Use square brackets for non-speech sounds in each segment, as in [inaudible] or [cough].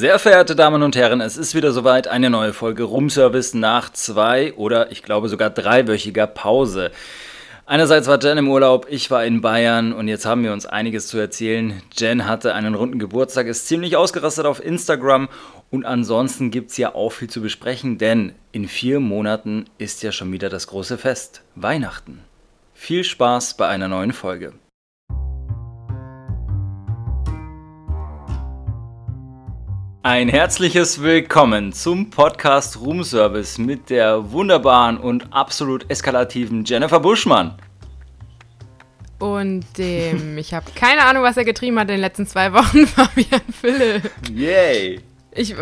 Sehr verehrte Damen und Herren, es ist wieder soweit eine neue Folge Roomservice nach zwei oder ich glaube sogar dreiwöchiger Pause. Einerseits war Jen im Urlaub, ich war in Bayern und jetzt haben wir uns einiges zu erzählen. Jen hatte einen runden Geburtstag, ist ziemlich ausgerastet auf Instagram und ansonsten gibt es ja auch viel zu besprechen, denn in vier Monaten ist ja schon wieder das große Fest, Weihnachten. Viel Spaß bei einer neuen Folge. Ein herzliches Willkommen zum Podcast Room Service mit der wunderbaren und absolut eskalativen Jennifer Buschmann. Und dem, [laughs] ich habe keine Ahnung, was er getrieben hat in den letzten zwei Wochen, [laughs] Fabian Philipp. Yay! Ich,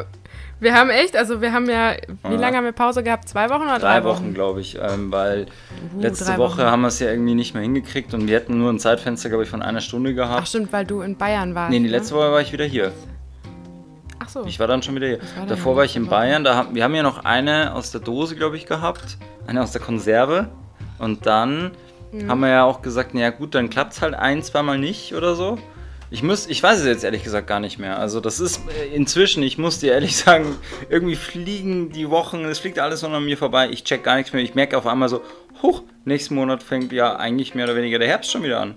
wir haben echt, also wir haben ja, wie lange haben wir Pause gehabt? Zwei Wochen oder drei, drei Wochen? Wochen glaube ich, ähm, weil Uh, letzte Woche haben wir es ja irgendwie nicht mehr hingekriegt und wir hätten nur ein Zeitfenster, glaube ich, von einer Stunde gehabt. Ach stimmt, weil du in Bayern warst. nee, die ne? letzte Woche war ich wieder hier. Ach so. Ich war dann schon wieder hier. war Davor war ich in? Bayern. Da haben, wir haben ja noch eine aus der Dose, glaube ich, gehabt. Eine aus der Konserve. Und dann Mhm. haben wir ja auch gesagt, naja gut, dann klappt es halt ein, zweimal nicht oder so. Ich, muss, ich weiß es jetzt ehrlich gesagt gar nicht mehr. Also das ist äh, inzwischen, ich muss dir ehrlich [laughs] sagen, irgendwie fliegen die Wochen, es fliegt alles noch an mir vorbei. Ich check gar nichts mehr. Ich merke auf einmal so, huch, nächsten Monat fängt ja eigentlich mehr oder weniger der Herbst schon wieder an.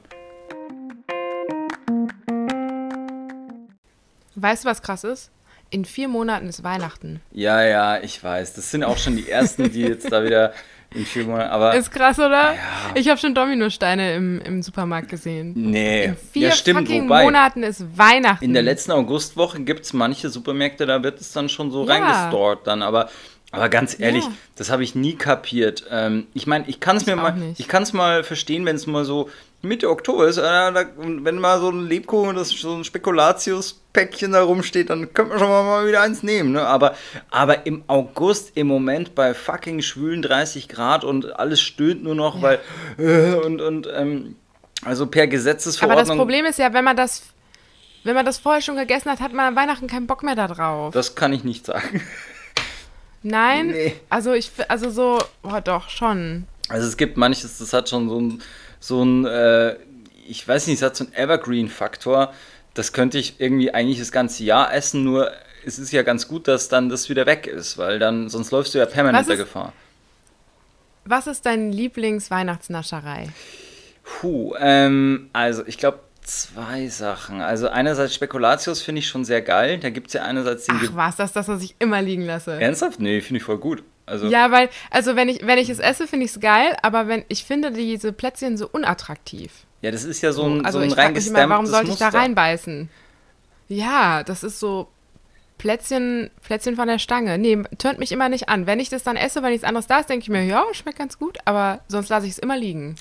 Weißt du, was krass ist? In vier Monaten ist Weihnachten. Ja, ja, ich weiß. Das sind auch schon die ersten, die jetzt da wieder in vier Monaten. Aber Ist krass, oder? Ja. Ich habe schon Dominosteine im, im Supermarkt gesehen. nee, In vier ja stimmt. fucking Wobei, Monaten ist Weihnachten. in der letzten Augustwoche gibt es manche Supermärkte, da wird es dann schon so Ja. reingestort dann. Aber, aber ganz ehrlich, Ja. das habe ich nie kapiert. Ähm, ich meine, ich kann es mir mal, nicht. ich kann es mal verstehen, wenn es mal so Mitte Oktober ist, äh, da, wenn mal so ein Lebkuchen, das so ein Spekulatius-Päckchen da rumsteht, dann könnte man schon mal, mal wieder eins nehmen. Ne? Aber, aber im August, im Moment bei fucking schwülen 30 Grad und alles stöhnt nur noch, weil äh, und, und ähm, also per Aber Gesetzesverordnung. das Problem ist ja, wenn man das, wenn man das vorher schon gegessen hat, hat man an Weihnachten keinen Bock mehr da drauf. Das kann ich nicht sagen. Nein? Nee. Also ich, also so, boah, doch, schon. Also es gibt manches, das hat schon so ein, so ein äh, ich weiß nicht, es hat so einen Evergreen-Faktor. Das könnte ich irgendwie eigentlich das ganze Jahr essen, nur es ist ja ganz gut, dass dann das wieder weg ist, weil dann, sonst läufst du ja permanent der Gefahr. Was ist dein Lieblingsweihnachtsnascherei? Puh, ähm, also ich glaube zwei Sachen. Also einerseits Spekulatius finde ich schon sehr geil. Da gibt es ja einerseits den... Ach was, das ist das, was ich immer liegen lasse. Ernsthaft? Nee, finde ich voll gut. Also, Ja, weil, also wenn ich, wenn ich es esse, finde ich es geil, aber wenn ich finde diese Plätzchen so unattraktiv. ja, das ist ja so ein, also so ein ich mich immer, warum sollte ich da reinbeißen? Ja, das ist so Plätzchen, Plätzchen von der Stange. Nee, tönt mich immer nicht an. Wenn ich das dann esse, weil nichts anderes da ist, denke ich mir, ja, schmeckt ganz gut, aber sonst lasse ich es immer liegen.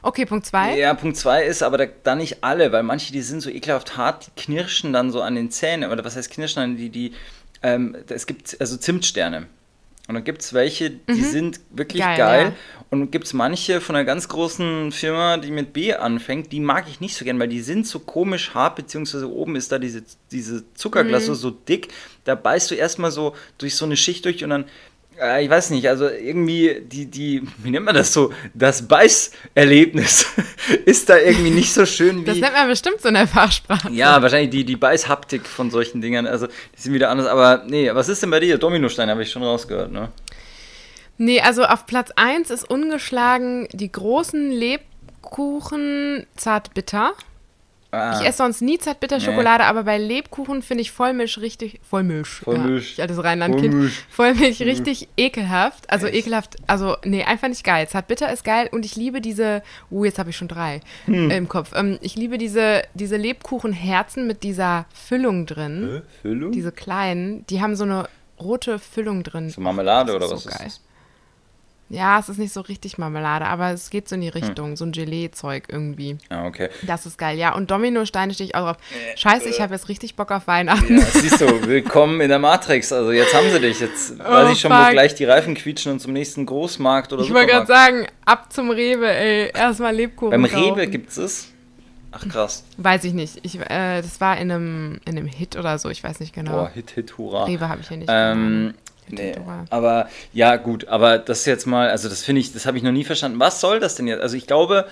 Okay, Punkt zwei. Ja, Punkt 2 ist aber da, da nicht alle, weil manche, die sind so ekelhaft hart, die knirschen dann so an den Zähnen. Oder was heißt knirschen? Die, die, ähm, es gibt also Zimtsterne. Und dann gibt es welche, die sind wirklich geil. Mhm. Geil, ja. Und gibt es manche von einer ganz großen Firma, die mit B anfängt, die mag ich nicht so gern, weil die sind so komisch hart, beziehungsweise oben ist da diese, diese Zuckerglasse Mhm. so dick. Da beißt du erstmal so durch so eine Schicht durch und dann äh, ich weiß nicht, also irgendwie die, die, wie nennt man das so, das Beißerlebnis [laughs] ist da irgendwie nicht so schön Das wie. nennt man bestimmt so in der Fachsprache. Ja, wahrscheinlich die, die Beißhaptik von solchen Dingern, also die sind wieder anders, aber nee, was ist denn bei dir? Dominostein habe ich schon rausgehört, ne? Nee, also auf Platz 1 ist ungeschlagen die großen Lebkuchen zartbitter. Ah, Ich esse sonst nie Zartbitter-Schokolade, aber bei Lebkuchen finde ich Vollmilch richtig. Vollmilch. Vollmilch. Ja, ich altes Rheinland-Kind. Vollmilch. Vollmilch richtig ekelhaft. Also Echt? ekelhaft, also nee, einfach nicht geil. Zartbitter ist geil und ich liebe diese. Uh, jetzt habe ich schon drei Hm. im Kopf. Ähm, ich liebe diese, diese Lebkuchenherzen mit dieser Füllung drin. Füllung? Diese kleinen, die haben so eine rote Füllung drin. so Marmelade Das oder was so ist geil. das? Ja, es ist nicht so richtig Marmelade, aber es geht so in die Hm. Richtung. So ein Gelee-Zeug irgendwie. Ah, okay. Das ist geil, ja. Und Dominosteine stehe ich auch drauf. Scheiße, ich habe jetzt richtig Bock auf Weihnachten. Ja, siehst du, willkommen in der Matrix. Also jetzt haben sie dich. Jetzt [laughs] weiß Oh, ich schon, wo fuck. gleich die Reifen quietschen und zum nächsten Großmarkt oder Ich wollte gerade sagen, ab zum Rewe, ey. Erstmal Lebkuchen. Beim kaufen. Rewe gibt's es? Ach krass. Weiß ich nicht. Ich, äh, das war in einem, in einem Hit oder so, ich weiß nicht genau. Boah, Hit, Hit, Hurra. Rewe habe ich hier nicht. Ähm, Hit, nee, aber ja, gut, aber das jetzt mal, also das finde ich, das habe ich noch nie verstanden. Was soll das denn jetzt? Also ich glaube,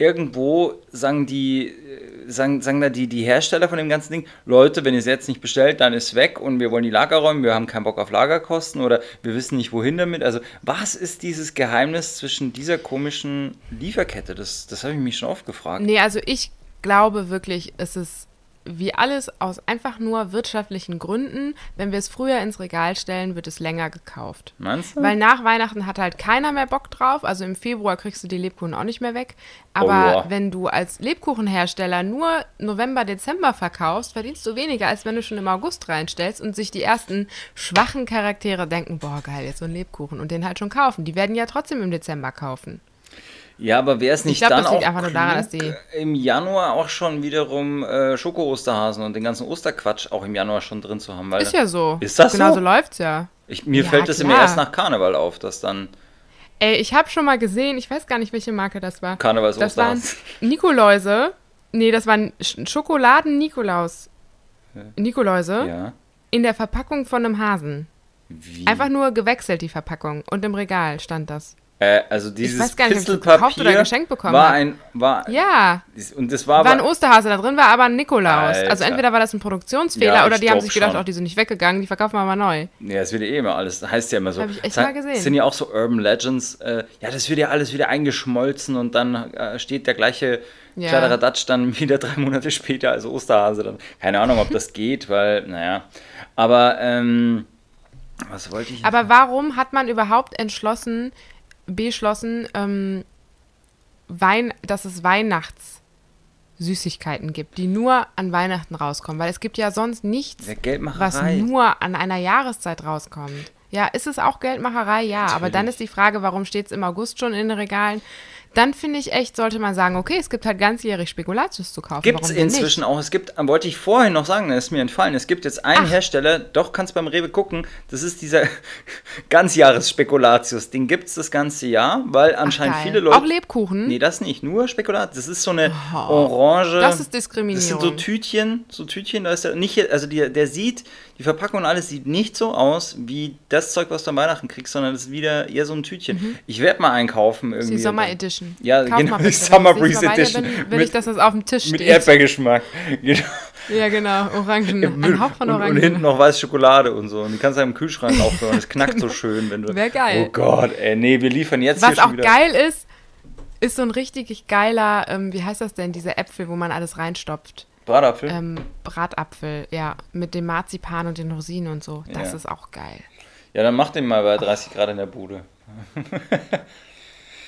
irgendwo sagen die, äh, sagen, sagen da die, die Hersteller von dem ganzen Ding, Leute, wenn ihr es jetzt nicht bestellt, dann ist weg und wir wollen die Lager räumen, wir haben keinen Bock auf Lagerkosten oder wir wissen nicht wohin damit. Also was ist dieses Geheimnis zwischen dieser komischen Lieferkette? Das, das habe ich mich schon oft gefragt. Nee, also ich glaube wirklich, es ist wie alles aus einfach nur wirtschaftlichen Gründen. Wenn wir es früher ins Regal stellen, wird es länger gekauft. Meinst du? Weil nach Weihnachten hat halt keiner mehr Bock drauf. Also im Februar kriegst du die Lebkuchen auch nicht mehr weg. Oh Aber ja. wenn du als Lebkuchenhersteller nur November, Dezember verkaufst, verdienst du weniger, als wenn du schon im August reinstellst und sich die ersten schwachen Charaktere denken, boah, geil, jetzt so ein Lebkuchen und den halt schon kaufen. Die werden ja trotzdem im Dezember kaufen. Ja, aber wäre es nicht glaub, dann das liegt auch einfach nur daran, dass die- im Januar auch schon wiederum äh, Schoko-Osterhasen und den ganzen Osterquatsch auch im Januar schon drin zu haben? Ist ja so. Ist das genau so? so läuft's ja. ich, mir Ja, fällt das immer klar. erst nach Karneval auf, dass dann Ey, ich habe schon mal gesehen, ich weiß gar nicht, welche Marke das war. Karnevals Das waren. [laughs] Nikoläuse. Nee, das waren Sch- Schokoladen-Nikolaus. Nikoläuse Ja. in der Verpackung von einem Hasen. Wie? Einfach nur gewechselt, die Verpackung. Und im Regal stand das. Äh, also dieses weiß gar nicht, das Pistelpapier gekauft oder geschenkt bekommen war ein war Ja, und das war war ein Osterhase da drin, war aber ein Nikolaus. Alter. Also entweder war das ein Produktionsfehler Ja, oder die haben sich gedacht, schon. oh, die sind nicht weggegangen, die verkaufen wir mal neu. ja, es wird ja eh immer alles, heißt ja immer so. Hab ich echt Das mal gesehen. sind ja auch so Urban Legends, äh, ja, das wird ja alles wieder eingeschmolzen und dann äh, steht der gleiche Ja. Kladderadatsch dann [laughs] wieder drei Monate später als Osterhase dann. Keine Ahnung, ob das [laughs] geht, weil, naja. Aber, ähm, was wollte ich? Aber warum hat man überhaupt entschlossen, beschlossen, ähm, Wein, dass es Weihnachtssüßigkeiten gibt, die nur an Weihnachten rauskommen? Weil es gibt ja sonst nichts, was nur an einer Jahreszeit rauskommt. Ja, ist es auch Geldmacherei? Ja, aber dann Natürlich. ist die Frage, warum steht es im August schon in den Regalen? Dann finde ich echt, sollte man sagen, okay, es gibt halt ganzjährig Spekulatius zu kaufen. Gibt es inzwischen auch. Es gibt, wollte ich vorhin noch sagen, ist mir entfallen. Es gibt jetzt einen Ach. Hersteller, doch kannst beim Rewe gucken, das ist dieser [laughs] Ganzjahres-Spekulatius. Den gibt es das ganze Jahr, weil anscheinend geil. viele Leute. Auch Lebkuchen? Nee, das nicht, nur Spekulatius. Das ist so eine orange. Das ist Diskriminierung. Das sind so Tütchen, so Tütchen, da ist der nicht, also die, der sieht, die Verpackung und alles sieht nicht so aus wie das Zeug, was du an Weihnachten kriegst, sondern das ist wieder eher so ein Tütchen. Ich werde mal einkaufen irgendwie. die Sommer Edition. Ja, Kauf genau, die. [laughs] Summer Breeze Edition. Bin, will Mit- ich, dass das auf dem Tisch Mit steht. Erdbeergeschmack. [laughs] Genau. Ja, genau. Orangen. Ein Hauch von und, Orangen. und hinten noch weiße Schokolade und so. Und die kannst du im Kühlschrank aufhören. Das knackt so [laughs] schön, wenn du. Wär geil. Oh Gott, ey, nee, wir liefern jetzt Was hier schon auch wieder. geil ist, ist so ein richtig geiler, ähm, wie heißt das denn, diese Äpfel, wo man alles reinstopft. Bratapfel. Ähm, Bratapfel, ja, mit dem Marzipan und den Rosinen und so. Das Ja. ist auch geil. Ja, dann mach den mal bei 30 Grad in der Bude.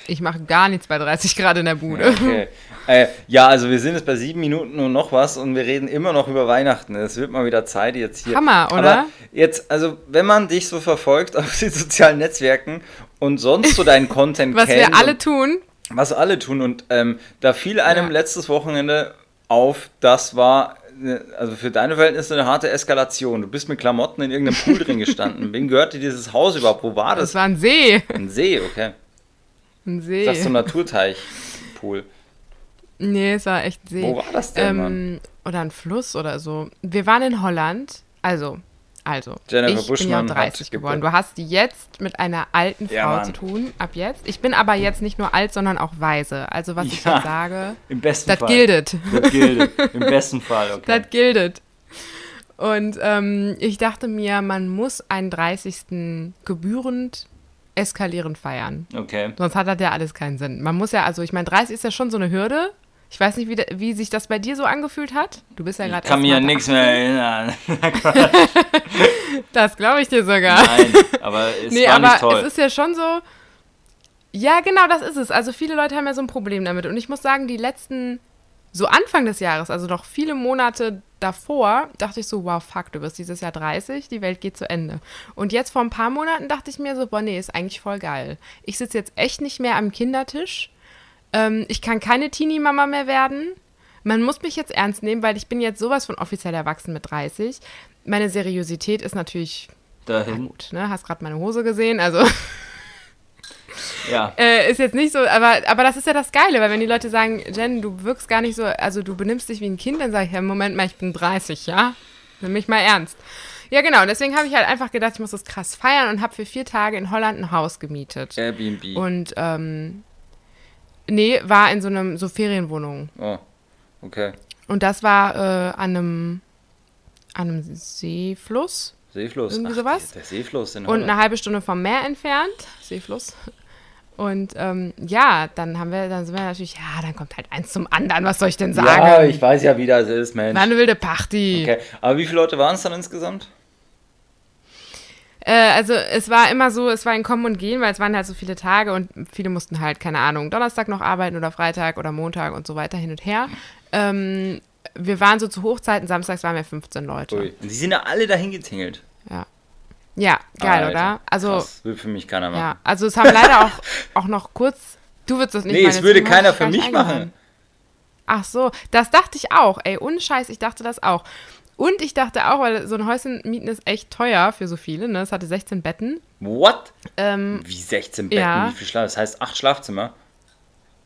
Ich mache gar nichts bei 30 Grad in der Bude. Okay. äh, ja, also wir sind jetzt bei sieben Minuten und noch was und wir reden immer noch über Weihnachten. Es wird mal wieder Zeit jetzt hier. Hammer, oder? Aber jetzt, also wenn man dich so verfolgt [laughs] auf den sozialen Netzwerken und sonst so deinen Content [laughs] Was kennt, wir alle und- tun. was alle tun und ähm, da fiel einem Ja. letztes Wochenende auf, das war äh, also für deine Verhältnisse eine harte Eskalation. Du bist mit Klamotten in irgendeinem Pool drin gestanden. [laughs] Wem gehörte dieses Haus überhaupt? Wo war Das das? war ein See. Ein See, okay. Ein Das ist so ein See. Naturteich-Pool. Nee, es war echt ein See. Wo war das denn, Mann? ähm, oder ein Fluss oder so. Wir waren in Holland. Also, also. Jennifer ich Buschmann bin ja hat 30 geworden. gebunden. Du hast jetzt mit einer alten Frau Ja, Mann. zu tun, ab jetzt. Ich bin aber jetzt nicht nur alt, sondern auch weise. Also, was ich Ja. jetzt sage, Im besten das Fall. gildet. Das gilt. [laughs] Im besten Fall, okay. Das gildet. Und ähm, ich dachte mir, man muss einen 30. gebührend eskalierend feiern. Okay. Sonst hat das ja alles keinen Sinn. Man muss ja, also ich meine, 30 ist ja schon so eine Hürde. Ich weiß nicht, wie, wie sich das bei dir so angefühlt hat. Du bist ja Ich gerade kann mich erst an mal nichts mehr erinnern. [laughs] Das glaube ich dir sogar. Nein, aber es nee, war aber nicht toll. es ist ja schon so. Ja, genau, das ist es. Also viele Leute haben ja so ein Problem damit. Und ich muss sagen, die letzten, so Anfang des Jahres, also noch viele Monate davor, dachte ich so, wow, fuck, du wirst dieses Jahr 30, die Welt geht zu Ende. Und jetzt vor ein paar Monaten dachte ich mir so, boah, nee, ist eigentlich voll geil. Ich sitze jetzt echt nicht mehr am Kindertisch. Ähm, ich kann keine Teenie-Mama mehr werden. Man muss mich jetzt ernst nehmen, weil ich bin jetzt sowas von offiziell erwachsen mit 30. Meine Seriosität ist natürlich Dahin. gut, ne? Hast gerade meine Hose gesehen, also [laughs] Ja. äh, ist jetzt nicht so, aber, aber das ist ja das Geile, weil wenn die Leute sagen, Jen, du wirkst gar nicht so, also du benimmst dich wie ein Kind, dann sage ich, ja, Moment mal, ich bin 30, ja? Nimm mich mal ernst. Ja, genau, und deswegen habe ich halt einfach gedacht, ich muss das krass feiern und habe für vier Tage in Holland ein Haus gemietet. Airbnb. Und ähm, Nee, war in so einem, so Ferienwohnung. Oh, okay. Und das war äh, an einem, an einem Seefluss. Seefluss. Irgendwie sowas? Der, Seefluss in Und Holland. eine halbe Stunde vom Meer entfernt. Seefluss. Und ähm, ja, dann haben wir, dann sind wir natürlich, ja, dann kommt halt eins zum anderen, was soll ich denn sagen? Ja, ich weiß ja, wie das ist, Mensch. War eine wilde Party. Okay, aber wie viele Leute waren es dann insgesamt? Äh, also es war immer so, es war ein Kommen und Gehen, weil es waren halt so viele Tage und viele mussten halt, keine Ahnung, Donnerstag noch arbeiten oder Freitag oder Montag und so weiter hin und her. Ähm, wir waren so zu Hochzeiten, samstags waren wir 15 Leute. Ui. Und die sind ja alle dahin getingelt. Ja. Ja, geil, Alter, oder? Also, Krass, will für mich keiner machen. ja, also es haben leider auch, [laughs] auch noch kurz. Du würdest das nicht nee, machen, es deswegen würde keiner für mich machen. Ach so, das dachte ich auch. Ey, ohne Scheiß, ich dachte das auch. Und ich dachte auch, weil so ein Häuschen mieten ist echt teuer für so viele, ne? Es hatte 16 Betten. What? Ähm, Wie 16 Betten? Ja. Wie viel Schlaf? Das heißt acht Schlafzimmer.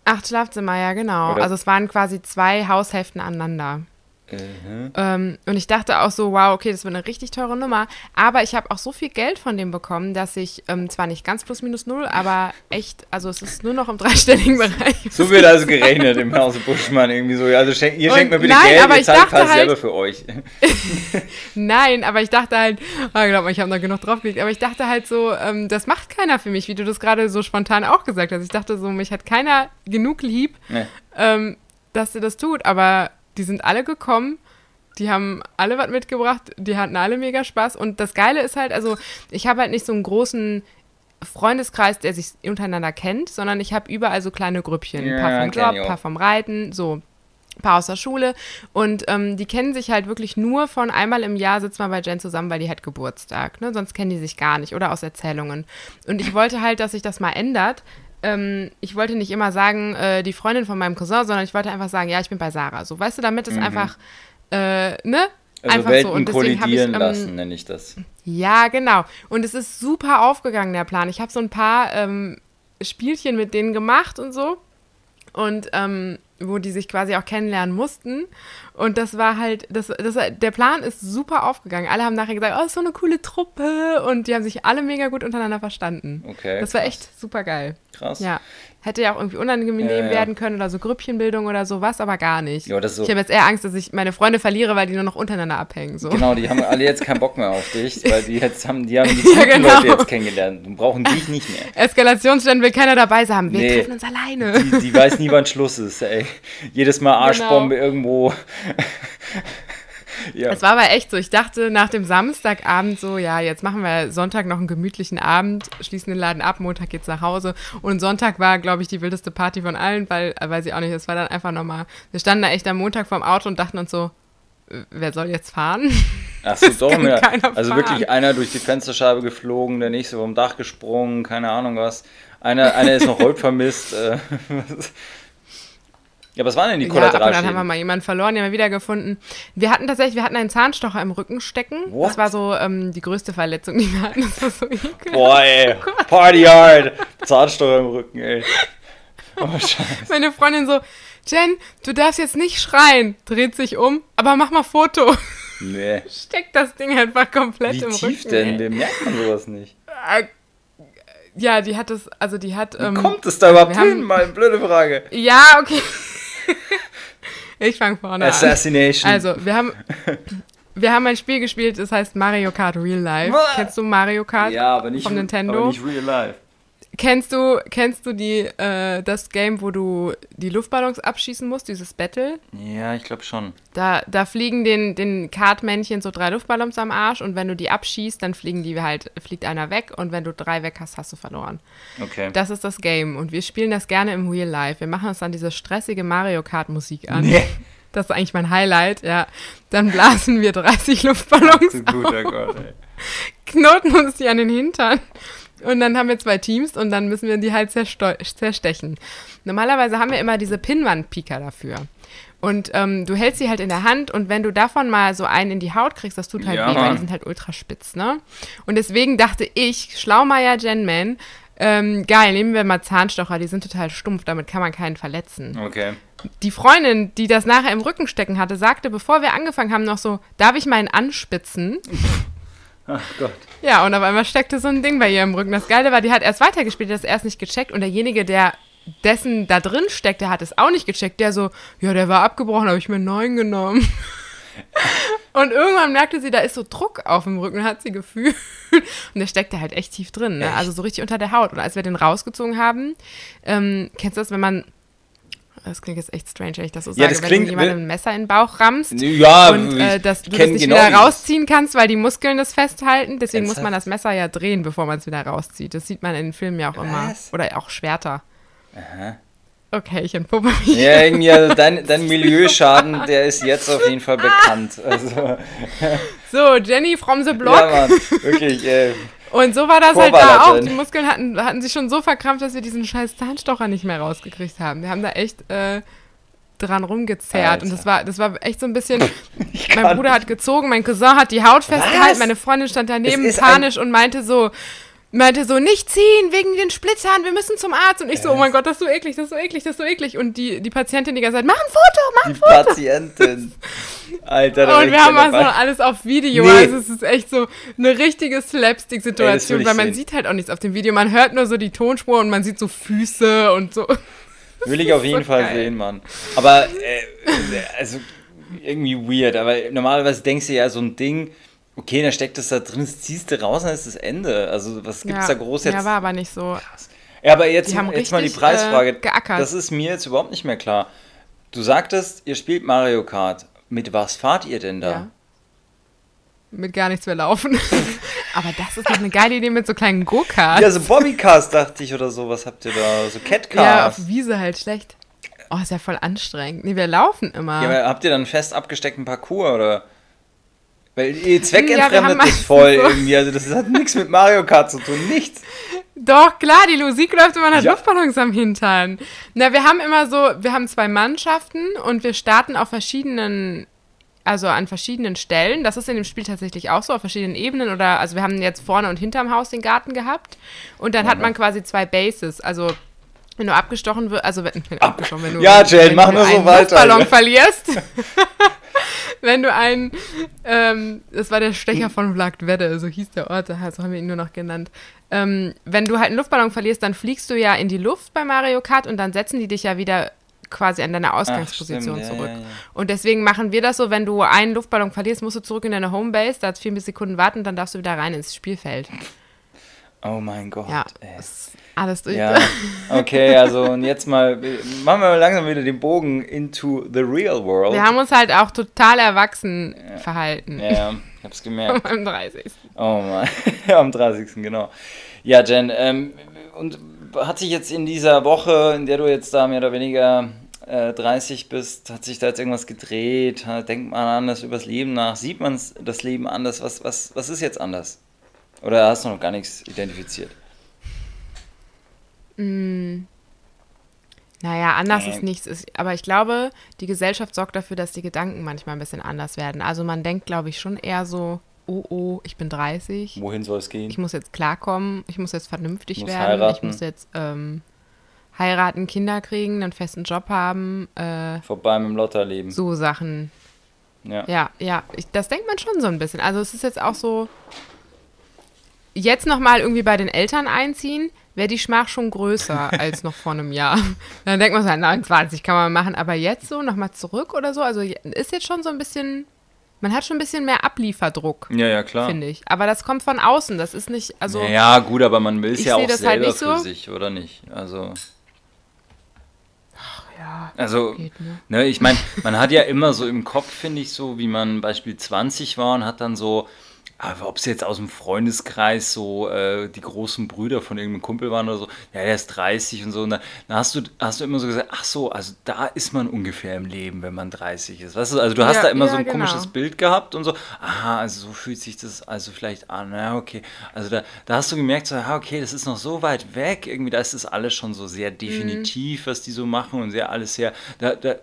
acht Schlafzimmer, ja, genau. Oder- Also es waren quasi zwei Haushälften aneinander. Mhm. Ähm, und ich dachte auch so, wow, okay, das wird eine richtig teure Nummer. Aber ich habe auch so viel Geld von dem bekommen, dass ich ähm, zwar nicht ganz plus minus null, aber echt, also es ist nur noch im dreistelligen Bereich. So wird also gerechnet im Hause Buschmann irgendwie so. Also schenkt, ihr Und schenkt mir bitte nein, Geld, aber ihr ich zahlt halt- selber für euch. [laughs] Nein, aber ich dachte halt, ah, glaub mal, ich habe noch genug draufgelegt, aber ich dachte halt so, ähm, das macht keiner für mich, wie du das gerade so spontan auch gesagt hast. Ich dachte so, mich hat keiner genug lieb, Nee. ähm, dass sie das tut, aber die sind alle gekommen. Die haben alle was mitgebracht, die hatten alle mega Spaß. Und das Geile ist halt, also ich habe halt nicht so einen großen Freundeskreis, der sich untereinander kennt, sondern ich habe überall so kleine Grüppchen. Ein paar vom Job, ein paar vom Reiten, so ein paar aus der Schule. Und ähm, die kennen sich halt wirklich nur von einmal im Jahr sitzen wir bei Jen zusammen, weil die hat Geburtstag. Ne? Sonst kennen die sich gar nicht oder aus Erzählungen. Und ich wollte halt, dass sich das mal ändert. Ähm, ich wollte nicht immer sagen, äh, die Freundin von meinem Cousin, sondern ich wollte einfach sagen, ja, ich bin bei Sarah. So, weißt du, damit es einfach, äh, ne? Also einfach Welten so. Und deswegen habe ich, kollidieren ähm, lassen, nenne ich das. ja, genau. Und es ist super aufgegangen, der Plan. Ich habe so ein paar ähm, Spielchen mit denen gemacht und so. Und ähm, wo die sich quasi auch kennenlernen mussten. Und das war halt, das, das, der Plan ist super aufgegangen. Alle haben nachher gesagt, oh, ist so eine coole Truppe. Und die haben sich alle mega gut untereinander verstanden. Okay. das war krass. echt super geil. krass. Ja. Hätte ja auch irgendwie unangenehm Ja, ja. werden können oder so Grüppchenbildung oder sowas, aber gar nicht. Ja, so- Ich habe jetzt eher Angst, dass ich meine Freunde verliere, weil die nur noch untereinander abhängen. So. Genau, die haben alle jetzt keinen Bock mehr auf dich, [laughs] weil die jetzt haben, die haben die [laughs] Ja, genau. Leute jetzt kennengelernt und brauchen dich nicht mehr. Eskalationsstellen will keiner dabei sein. Wir Nee. treffen uns alleine. Die, die weiß nie, wann Schluss ist, ey. Jedes Mal Arschbombe irgendwo. Ja. Es war aber echt so. Ich dachte nach dem Samstagabend so, ja, jetzt machen wir Sonntag noch einen gemütlichen Abend, schließen den Laden ab, Montag geht's nach Hause. Und Sonntag war, glaube ich, die wildeste Party von allen, weil, äh, weiß ich auch nicht, es war dann einfach nochmal, wir standen da echt am Montag vorm Auto und dachten uns so, äh, wer soll jetzt fahren? Ach so, [laughs] doch, ja. Also fahren. wirklich einer durch die Fensterscheibe geflogen, der nächste vom Dach gesprungen, keine Ahnung was. Einer, einer ist noch [laughs] heute vermisst. Äh, [laughs] ja, was waren denn die Ja, ab und dann haben wir Kollateralschäden? mal jemanden verloren, den haben wir wiedergefunden. Wir hatten tatsächlich, wir hatten einen Zahnstocher im Rücken stecken. What? Das war so ähm, die größte Verletzung, die wir hatten. Das war so ekelhaft. Boah, ey, Party hard. Zahnstocher im Rücken, ey. Oh, [laughs] scheiße. Meine Freundin so, Jen, du darfst jetzt nicht schreien. Dreht sich um, aber mach mal Foto. Nee. Steckt das Ding einfach komplett Wie im tief Rücken. denn? ey. Wir merken sowas nicht. Äh, Ja, die hat es, also die hat. Ähm, Kommt es da überhaupt haben- hin? Mal blöde Frage. Ja, okay. Ich fange vorne an. Assassination. Also, wir haben, wir haben ein Spiel gespielt, das heißt Mario Kart Real Life. Kennst du Mario Kart ja, aber nicht, vom Nintendo? aber nicht real life. Kennst du, kennst du die, äh, das Game, wo du die Luftballons abschießen musst, dieses Battle? Ja, ich glaube schon. Da, da fliegen den, den Kartmännchen so drei Luftballons am Arsch und wenn du die abschießt, dann fliegen die halt, fliegt einer weg und wenn du drei weg hast, hast du verloren. Okay. Das ist das Game und wir spielen das gerne im Real Life. Wir machen uns dann diese stressige Mario Kart Musik an. Nee. Das ist eigentlich mein Highlight, ja. Dann blasen wir 30 Luftballons Zu guter Gott, ey. knoten uns die an den Hintern. Und dann haben wir zwei Teams und dann müssen wir die halt zerstechen. Normalerweise haben wir immer diese Pinnwandpieker dafür. Und ähm, du hältst sie halt in der Hand und wenn du davon mal so einen in die Haut kriegst, das tut halt Ja. weh, weil die sind halt ultra spitz, ne? Und deswegen dachte ich, Schlaumeier Genman, ähm, geil, nehmen wir mal Zahnstocher, die sind total stumpf, damit kann man keinen verletzen. Okay. Die Freundin, die das nachher im Rücken stecken hatte, sagte, bevor wir angefangen haben, noch so, darf ich meinen anspitzen? [laughs] Ach Gott. Ja, und auf einmal steckte so ein Ding bei ihr im Rücken. Das Geile war, die hat erst weitergespielt, das erst nicht gecheckt und derjenige, der dessen da drin steckt, der hat es auch nicht gecheckt. Der so, ja, der war abgebrochen, habe ich mir einen neuen genommen. [laughs] Und irgendwann merkte sie, da ist so Druck auf dem Rücken, hat sie gefühlt. Und der steckte halt echt tief drin, ne? also so richtig unter der Haut. Und als wir den rausgezogen haben, ähm, kennst du das, wenn man das klingt jetzt echt strange, wenn ich das so sage, ja, das wenn klingt, du jemandem ein Messer in den Bauch rammst ja, und äh, dass du das nicht genau wieder rausziehen kannst, weil die Muskeln das festhalten. Deswegen Ernsthaft? muss man das Messer ja drehen, bevor man es wieder rauszieht. Das sieht man in den Filmen ja auch immer. Was? Oder auch Schwerter. Aha. Okay, ich entpuppe mich. Ja, irgendwie, also dein, [laughs] dein Milieuschaden, der ist jetzt auf jeden Fall [laughs] bekannt. Also, So, Jenny from the [laughs] Block. ja, Mann, wirklich. Äh, Und so war das halt da auch. Die Muskeln hatten, hatten sich schon so verkrampft, dass wir diesen scheiß Zahnstocher nicht mehr rausgekriegt haben. Wir haben da echt äh, dran rumgezerrt. Alter. Und das war, das war echt so ein bisschen. [laughs] Mein Bruder hat gezogen, mein Cousin hat die Haut festgehalten, Was? meine Freundin stand daneben panisch und meinte so, meinte so, nicht ziehen wegen den Splittern, wir müssen zum Arzt. Und ich so, oh mein Gott, das ist so eklig, das ist so eklig, das ist so eklig. Und die, die Patientin die ganze Zeit, mach ein Foto, mach ein die Foto. Patientin. Alter, Und wir haben also dabei. alles auf Video. Nee. Also es ist echt so eine richtige Slapstick-Situation, weil man sehen. sieht halt auch nichts auf dem Video. Man hört nur so die Tonspur und man sieht so Füße und so. Will ich auf so jeden Fall geil. sehen, Mann. Aber, äh, also, irgendwie weird. Aber normalerweise denkst du ja, so ein Ding, okay, dann steckt es da drin, das ziehst du raus, dann ist das Ende. Also, was gibt's ja. da groß jetzt? Ja, war aber nicht so. Ja, aber jetzt, jetzt mal die richtig, Preisfrage. äh, geackert. Das ist mir jetzt überhaupt nicht mehr klar. Du sagtest, ihr spielt Mario Kart. Mit was fahrt ihr denn da? Ja. Mit gar nichts mehr laufen. [laughs] aber das ist doch eine geile Idee mit so kleinen Go-Karts. Ja, so Bobbycars dachte ich oder so. Was habt ihr da? So Ja, Catcars. auf Wiese halt schlecht. Oh, ist ja voll anstrengend. Nee, wir laufen immer. Ja, habt ihr dann fest abgesteckten Parcours oder? Weil Ja, zweckentfremdet haben ist voll [laughs] so- irgendwie. Also das hat nichts mit Mario Kart zu tun. Nichts. Doch, klar, die Musik läuft und man hat Ja. Luftballons am Hintern. Na, wir haben immer so, wir haben zwei Mannschaften und wir starten auf verschiedenen, also an verschiedenen Stellen. Das ist in dem Spiel tatsächlich auch so, auf verschiedenen Ebenen oder, also wir haben jetzt vorne und hinterm Haus den Garten gehabt und dann hat man quasi zwei Bases, also wenn du abgestochen wirst, also wenn, [laughs] wenn, abgestochen, wenn du, Ja, Jane, wenn mach du nur so einen weiter, Luftballon ja. verlierst, [laughs] wenn du einen, ähm, das war der Stecher von Vlagtwedde, so hieß der Ort, so haben wir ihn nur noch genannt. Ähm, wenn du halt einen Luftballon verlierst, dann fliegst du ja in die Luft bei Mario Kart und dann setzen die dich ja wieder quasi an deine Ausgangsposition stimmt, ja, zurück. ja, ja. Und deswegen machen wir das so, wenn du einen Luftballon verlierst, musst du zurück in deine Homebase, da vier bis Sekunden warten, dann darfst du wieder rein ins Spielfeld. Oh mein Gott. Ja, ey. alles durch. Ja, [laughs] okay, also und jetzt mal, machen wir mal langsam wieder den Bogen into the real world. Wir haben uns halt auch total erwachsen verhalten. ja, ja, ich hab's gemerkt. [laughs] Beim 30. Oh Mann, [laughs] am 30. genau. Ja, Jen, ähm, und hat sich jetzt in dieser Woche, in der du jetzt da mehr oder weniger äh, 30 bist, hat sich da jetzt irgendwas gedreht? Denkt man anders übers Leben nach? Sieht man das Leben anders? Was, was, was ist jetzt anders? Oder hast du noch gar nichts identifiziert? Naja, anders ist nichts. Ist, aber ich glaube, die Gesellschaft sorgt dafür, dass die Gedanken manchmal ein bisschen anders werden. Also man denkt, glaube ich, schon eher so, oh oh, ich bin 30. Wohin soll es gehen? Ich muss jetzt klarkommen, ich muss jetzt vernünftig Muss werden, ich heiraten. muss jetzt ähm, heiraten, Kinder kriegen, einen festen Job haben, äh, Vorbei mit dem Lotterleben. so Sachen. Ja. Ja, ja, ich, das denkt man schon so ein bisschen. Also es ist jetzt auch so, jetzt nochmal irgendwie bei den Eltern einziehen, wäre die Schmach schon größer [laughs] als noch vor einem Jahr. Dann denkt man so, 29 kann man machen, aber jetzt so nochmal zurück oder so, also ist jetzt schon so ein bisschen, man hat schon ein bisschen mehr Ablieferdruck, Ja, ja, klar. finde ich. Aber das kommt von außen, das ist nicht, also... ja, gut, aber man will es ja auch halt selber nicht für so. sich, oder nicht? Also, ja, also geht, ne? Ne, ich meine, man hat ja immer so im Kopf, finde ich, so, wie man Beispiel 20 war und hat dann so, aber ob es jetzt aus dem Freundeskreis so äh, die großen Brüder von irgendeinem Kumpel waren oder so, ja, der ist 30 und so. Und dann, dann hast du, hast du immer so gesagt, ach so, also da ist man ungefähr im Leben, wenn man 30 ist. Weißt du, also du hast Ja, da immer ja, so ein genau. komisches Bild gehabt und so, aha, also so fühlt sich das also vielleicht an, ja, okay. Also da, da hast du gemerkt, so, ja, okay, das ist noch so weit weg, irgendwie, da ist das alles schon so sehr definitiv, was die so machen und sehr alles sehr, da, da,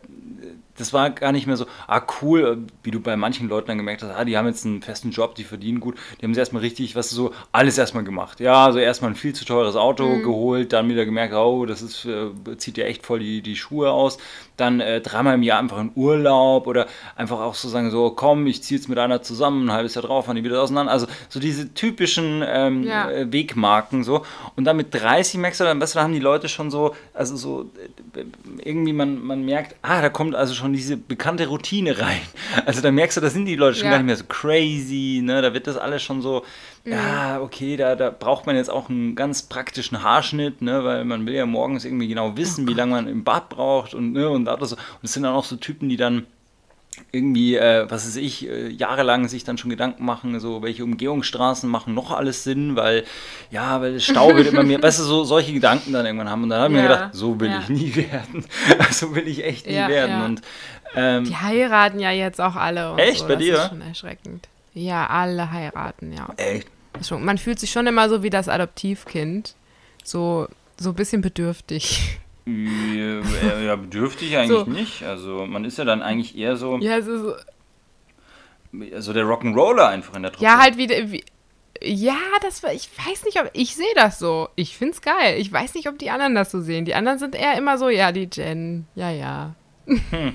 das war gar nicht mehr so, ah cool, wie du bei manchen Leuten dann gemerkt hast, ah, die haben jetzt einen festen Job, die verdienen gut, die haben sie erstmal richtig, was so, alles erstmal gemacht. Ja, also erstmal ein viel zu teures Auto mhm. geholt, dann wieder gemerkt, oh, das ist, äh, zieht dir echt voll die, die Schuhe aus. Dann äh, dreimal im Jahr einfach in Urlaub oder einfach auch so sagen, so, komm, ich ziehe jetzt mit einer zusammen, ein halbes Jahr drauf, fahren die wieder auseinander. Also so diese typischen ähm, ja. Äh, Wegmarken so. Und dann mit 30 merkst du dann, weißt du, da haben die Leute schon so, also so, äh, irgendwie man, man merkt, ah, da kommt also schon diese bekannte Routine rein. [laughs] Also da merkst du, da sind die Leute schon ja. gar nicht mehr so crazy, ne? Da wird das alles schon so, mhm. ja, okay, da, da braucht man jetzt auch einen ganz praktischen Haarschnitt, ne? Weil man will ja morgens irgendwie genau wissen, oh wie lange man im Bad braucht und, ne? Und, und es sind dann auch so Typen, die dann irgendwie, äh, was weiß ich, äh, jahrelang sich dann schon Gedanken machen, so welche Umgehungsstraßen machen noch alles Sinn, weil ja, weil das Stau wird immer mehr, [laughs] weißt du, so solche Gedanken dann irgendwann haben. Und dann habe ich ja, mir gedacht, so will ja. ich nie [laughs] werden. so will ich echt nie ja, werden. Und, ähm, Die heiraten ja jetzt auch alle. echt so. bei dir? Das ist schon erschreckend. Ja, alle heiraten, ja. Echt? Man fühlt sich schon immer so wie das Adoptivkind. So, so ein bisschen bedürftig. Ja, ja bedürftig eigentlich so. nicht. Also man ist ja dann eigentlich eher so. Ja, so, so. So der Rock'n'Roller einfach in der Truppe. Ja, halt wie, wie ja, das war, ich weiß nicht, ob ich sehe das so. Ich find's geil. Ich weiß nicht, ob die anderen das so sehen. Die anderen sind eher immer so, ja, die Jen, ja, ja. Hm.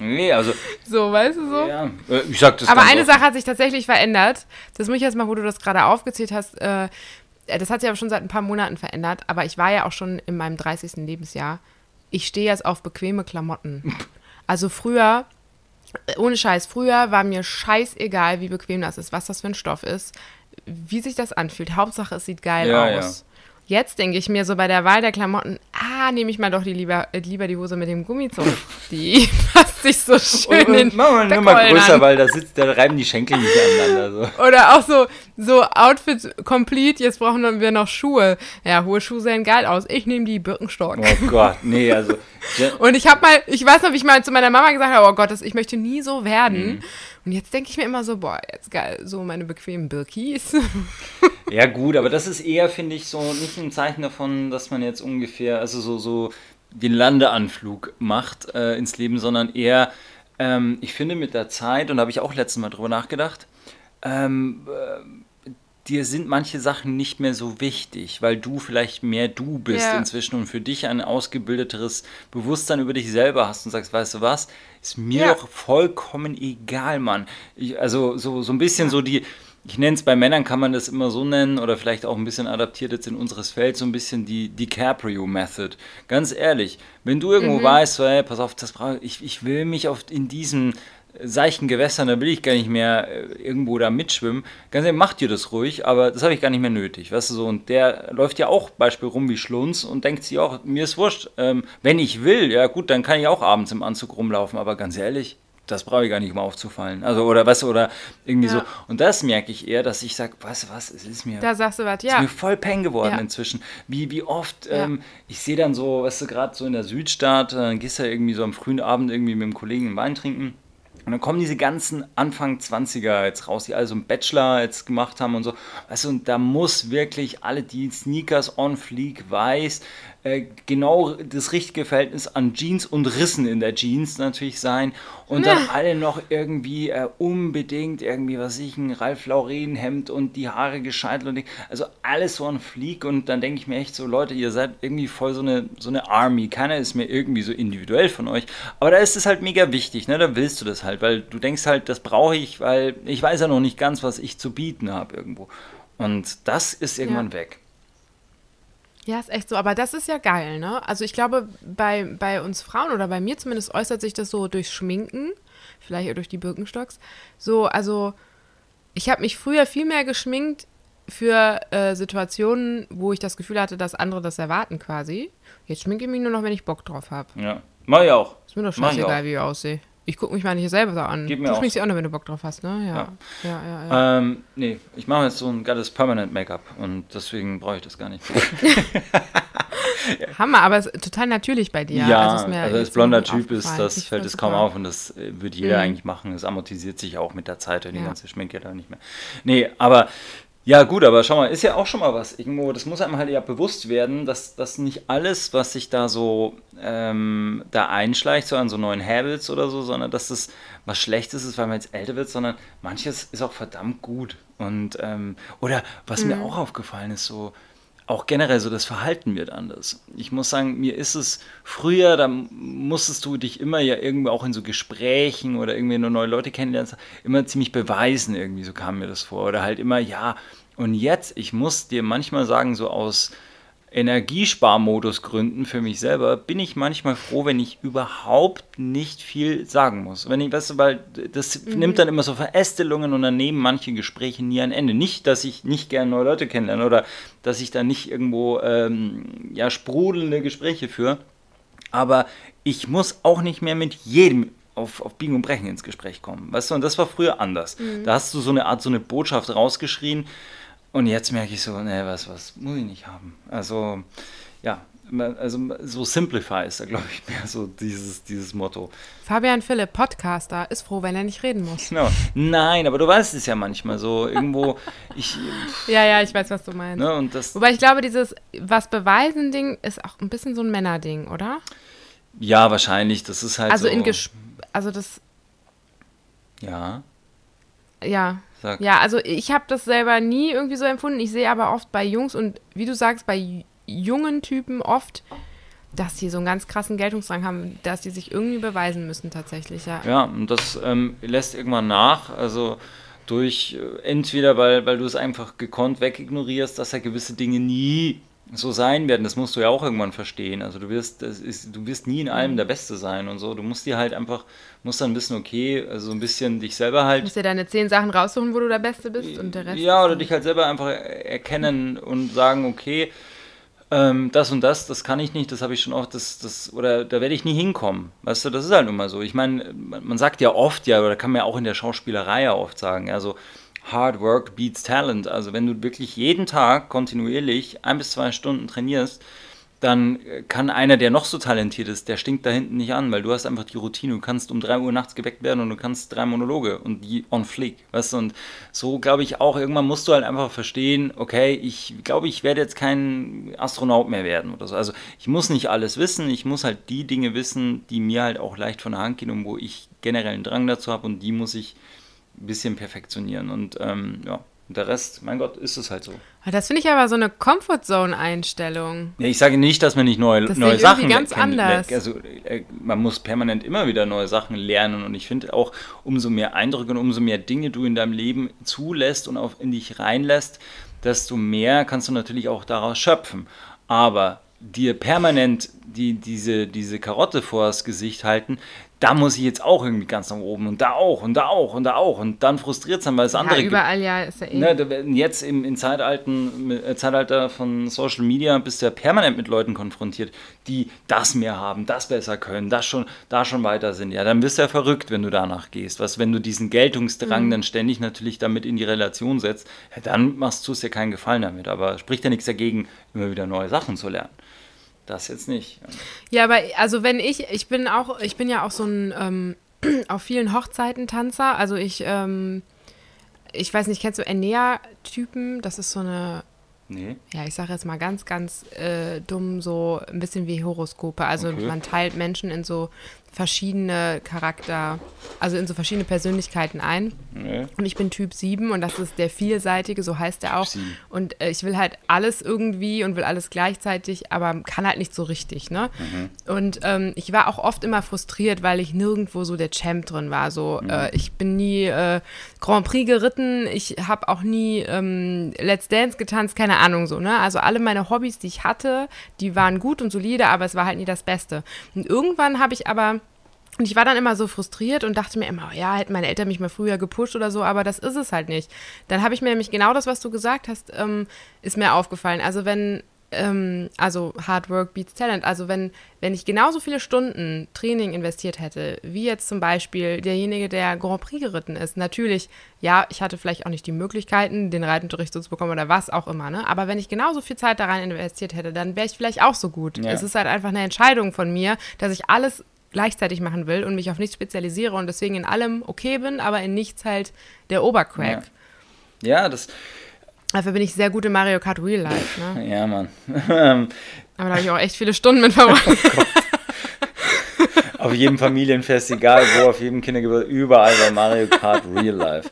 Nee, also. [laughs] So, weißt du so? Ja, äh, ich sag das Aber eine Sache hat sich tatsächlich verändert. Das muss ich jetzt mal, wo du das gerade aufgezählt hast. Äh, äh, das hat sich aber schon seit ein paar Monaten verändert, aber ich war ja auch schon in meinem 30. Lebensjahr. Ich stehe jetzt auf bequeme Klamotten. [laughs] Also früher, äh, ohne Scheiß, früher war mir scheißegal, wie bequem das ist, was das für ein Stoff ist, wie sich das anfühlt. Hauptsache, es sieht geil ja, aus. Jetzt denke ich mir so bei der Wahl der Klamotten, ah, nehme ich mal doch die lieber, äh, lieber die Hose mit dem Gummizug. [laughs] Die [laughs] passt sich so schön und, und Machen wir mal größer, an. weil da sitzt, da reiben die Schenkel nicht aneinander. So. Oder auch so, so Outfit complete, jetzt brauchen wir noch Schuhe. Ja, hohe Schuhe sehen geil aus. Ich nehme die Birkenstock. Oh Gott, nee, also. [laughs] und ich habe mal, ich weiß noch, wie ich mal zu meiner Mama gesagt habe, oh Gott, das, ich möchte nie so werden. Mhm. Und jetzt denke ich mir immer so, boah, jetzt geil, so meine bequemen Birkis. [laughs] Ja, gut, aber das ist eher, finde ich, so nicht ein Zeichen davon, dass man jetzt ungefähr, also so, so den Landeanflug macht äh, ins Leben, sondern eher, ähm, ich finde mit der Zeit, und da habe ich auch letztes Mal drüber nachgedacht, ähm, äh, dir sind manche Sachen nicht mehr so wichtig, weil du vielleicht mehr du bist ja. inzwischen und für dich ein ausgebildeteres Bewusstsein über dich selber hast und sagst, weißt du was, ist mir ja. doch vollkommen egal, Mann. Ich, also so, so ein bisschen ja. so die ich nenne es bei Männern, kann man das immer so nennen oder vielleicht auch ein bisschen adaptiert jetzt in unseres Feld, so ein bisschen die DiCaprio-Method. Ganz ehrlich, wenn du irgendwo mhm. weißt, so, hey, pass auf, das brauch, ich, ich will mich auf, in diesen seichten Gewässern, da will ich gar nicht mehr äh, irgendwo da mitschwimmen. Ganz ehrlich, macht dir das ruhig, aber das habe ich gar nicht mehr nötig, weißt du so. Und der läuft ja auch Beispiel rum wie Schlunz und denkt sich auch, mir ist wurscht, ähm, wenn ich will, ja gut, dann kann ich auch abends im Anzug rumlaufen, aber ganz ehrlich, das brauche ich gar nicht, um aufzufallen. Also, oder was, oder irgendwie ja. so. Und das merke ich eher, dass ich sage, weißt du was, es ist mir. Da sagst du was, ja. ist mir voll Peng geworden ja. inzwischen. Wie, wie oft, ja. ähm, ich sehe dann so, weißt du, gerade so in der Südstadt, dann gehst du ja irgendwie so am frühen Abend irgendwie mit dem Kollegen einen Wein trinken. Und dann kommen diese ganzen Anfang 20er jetzt raus, die alle so einen Bachelor jetzt gemacht haben und so. Weißt du, und da muss wirklich alle, die Sneakers on fleek weiß, äh, genau das richtige Verhältnis an Jeans und Rissen in der Jeans natürlich sein und dann alle noch irgendwie äh, unbedingt irgendwie, was ich, ein Ralf Lauren Hemd und die Haare gescheitelt und also alles so ein Flieg und dann denke ich mir echt so, Leute, ihr seid irgendwie voll so eine, so eine Army, keiner ist mir irgendwie so individuell von euch, aber da ist es halt mega wichtig, ne, da willst du das halt, weil du denkst halt, das brauche ich, weil ich weiß ja noch nicht ganz, was ich zu bieten habe irgendwo. Und das ist irgendwann ja. weg. Ja, ist echt so. Aber das ist ja geil, ne? Also ich glaube, bei, bei uns Frauen oder bei mir zumindest äußert sich das so durch Schminken, vielleicht auch durch die Birkenstocks. So, also ich habe mich früher viel mehr geschminkt für äh, Situationen, wo ich das Gefühl hatte, dass andere das erwarten quasi. Jetzt schminke ich mich nur noch, wenn ich Bock drauf habe. Ja, mach ich auch. Ist mir doch scheißegal, wie ich aussehe. Ich gucke mich mal nicht selber so an. Gib mir du schminkst dich auch nur, wenn du Bock drauf hast, ne? Ja. Ja, ja, ja. ja. Ähm, nee, ich mache jetzt so ein geiles Permanent Make-up und deswegen brauche ich das gar nicht. [laughs] Hammer, aber total natürlich bei dir. Ja, also, also als blonder Typ ist, das fällt es kaum auf und das äh, würde jeder mhm. eigentlich machen. Es amortisiert sich auch mit der Zeit und die ganze Schminke da nicht mehr. Nee, aber Ja, gut, aber schau mal, ist ja auch schon mal was. Irgendwo, das muss einem halt ja bewusst werden, dass, dass nicht alles, was sich da so ähm, da einschleicht, so an so neuen Habits oder so, sondern dass das was Schlechtes ist, weil man jetzt älter wird, sondern manches ist auch verdammt gut. Und, ähm, oder was mhm. mir auch aufgefallen ist, so, auch generell so das Verhalten wird anders. Ich muss sagen, mir ist es früher, da musstest du dich immer ja irgendwie auch in so Gesprächen oder irgendwie nur neue Leute kennenlernen, immer ziemlich beweisen irgendwie, so kam mir das vor. Oder halt immer, ja, und jetzt, ich muss dir manchmal sagen, so aus Energiesparmodusgründen für mich selber bin ich manchmal froh, wenn ich überhaupt nicht viel sagen muss. Wenn ich, weißt du, weil das mhm. nimmt dann immer so Verästelungen und dann nehmen manche Gespräche nie ein Ende. Nicht, dass ich nicht gerne neue Leute kennenlerne oder dass ich da nicht irgendwo ähm, ja, sprudelnde Gespräche führe, aber ich muss auch nicht mehr mit jedem auf, auf Biegen und Brechen ins Gespräch kommen. Weißt du, und das war früher anders. Mhm. Da hast du so eine Art, so eine Botschaft rausgeschrien und jetzt merke ich so, ne, was, was muss ich nicht haben. Also, ja, also so Simplify ist da, glaube ich, mehr so dieses, dieses Motto. Fabian Philipp, Podcaster, ist froh, wenn er nicht reden muss. Genau. Nein, aber du weißt es ja manchmal so. Irgendwo, ich. ja, ja, ich weiß, was du meinst. Ne, und das, Wobei ich glaube, dieses Was beweisen Ding ist auch ein bisschen so ein Männerding, oder? Ja, wahrscheinlich. Das ist halt also so. In Ges also das. Ja. Ja. Sag. Ja, also ich habe das selber nie irgendwie so empfunden. Ich sehe aber oft bei Jungs und wie du sagst, bei jungen Typen oft, dass die so einen ganz krassen Geltungsdrang haben, dass die sich irgendwie beweisen müssen tatsächlich, ja. Ja, und das ähm, lässt irgendwann nach. Also durch äh, entweder, weil, weil du es einfach gekonnt wegignorierst, dass er gewisse Dinge nie so sein werden, das musst du ja auch irgendwann verstehen. Also du wirst, das ist, du wirst nie in allem mhm. der Beste sein und so. Du musst dir halt einfach, musst dann wissen, okay, also ein bisschen dich selber halt. Du musst dir deine zehn Sachen raussuchen, wo du der Beste bist und der Rest. Ja, oder dich halt selber einfach erkennen und sagen, okay, ähm, das und das, das kann ich nicht, das habe ich schon oft, das, das, oder da werde ich nie hinkommen. Weißt du, das ist halt immer so. Ich meine, man sagt ja oft, ja, oder kann man ja auch in der Schauspielerei ja oft sagen, also Hard Work beats Talent. Also wenn du wirklich jeden Tag kontinuierlich ein bis zwei Stunden trainierst, dann kann einer, der noch so talentiert ist, der stinkt da hinten nicht an, weil du hast einfach die Routine. Du kannst um drei Uhr nachts geweckt werden und du kannst drei Monologe und die on fleek, weißt du? Und so glaube ich auch, irgendwann musst du halt einfach verstehen, okay, ich glaube, ich werde jetzt kein Astronaut mehr werden oder so. Also ich muss nicht alles wissen, ich muss halt die Dinge wissen, die mir halt auch leicht von der Hand gehen und wo ich generell einen Drang dazu habe und die muss ich bisschen perfektionieren. Und ähm, ja, der Rest, mein Gott, ist es halt so. Das finde ich aber so eine Comfortzone-Einstellung. Ja, ich sage nicht, dass man nicht neue, das neue Sachen ganz anders. Also äh, man muss permanent immer wieder neue Sachen lernen und ich finde auch, umso mehr Eindrücke und umso mehr Dinge du in deinem Leben zulässt und auch in dich reinlässt, desto mehr kannst du natürlich auch daraus schöpfen. Aber dir permanent die, diese, diese Karotte vors Gesicht halten, da muss ich jetzt auch irgendwie ganz nach oben und da auch und da auch und da auch und dann frustriert es dann, weil es ja, andere überall gibt. ja ist ja eh. Ne, jetzt im, im Zeitalten, äh, Zeitalter von Social Media bist du ja permanent mit Leuten konfrontiert, die das mehr haben, das besser können, das schon, da schon weiter sind. Ja, dann bist du ja verrückt, wenn du danach gehst. Was, wenn du diesen Geltungsdrang mhm. dann ständig natürlich damit in die Relation setzt, ja, dann machst du es dir keinen Gefallen damit. Aber spricht ja nichts dagegen, immer wieder neue Sachen zu lernen. Das jetzt nicht. Ja, aber also wenn ich, ich bin auch, ich bin ja auch so ein ähm, [clears throat] auf vielen Hochzeiten Tanzer. Also ich, ähm, ich weiß nicht, kennst du Enea-Typen? Das ist so eine Nee. Ja, ich sage jetzt mal ganz, ganz äh, dumm, so ein bisschen wie Horoskope. Also okay. man teilt Menschen in so verschiedene Charakter, also in so verschiedene Persönlichkeiten ein. Nee. Und ich bin Typ 7 und das ist der vielseitige, so heißt er auch. Und äh, ich will halt alles irgendwie und will alles gleichzeitig, aber kann halt nicht so richtig, ne? Mhm. Und ähm, ich war auch oft immer frustriert, weil ich nirgendwo so der Champ drin war. So, mhm. äh, ich bin nie äh, Grand Prix geritten, ich habe auch nie ähm, Let's Dance getanzt, keine Ahnung so, ne? Also alle meine Hobbys, die ich hatte, die waren gut und solide, aber es war halt nie das Beste. Und irgendwann habe ich aber und ich war dann immer so frustriert und dachte mir immer, ja, hätten meine Eltern mich mal früher gepusht oder so, aber das ist es halt nicht. Dann habe ich mir nämlich genau das, was du gesagt hast, ähm, ist mir aufgefallen. Also wenn, ähm, also Hard Work beats Talent, also wenn, wenn ich genauso viele Stunden Training investiert hätte, wie jetzt zum Beispiel derjenige, der Grand Prix geritten ist, natürlich, ja, ich hatte vielleicht auch nicht die Möglichkeiten, den Reitunterricht so zu bekommen oder was auch immer, ne? Aber wenn ich genauso viel Zeit da rein investiert hätte, dann wäre ich vielleicht auch so gut. Ja. Es ist halt einfach eine Entscheidung von mir, dass ich alles gleichzeitig machen will und mich auf nichts spezialisiere und deswegen in allem okay bin, aber in nichts halt der Obercrack. Ja, ja das. Dafür bin ich sehr gut in Mario Kart Real Life. Ne? [laughs] Ja, Mann. [laughs] Aber da habe ich auch echt viele Stunden mit verbracht. [laughs] Oh auf jedem Familienfest, egal wo, auf jedem Kindergeburtstag, überall war Mario Kart Real Life.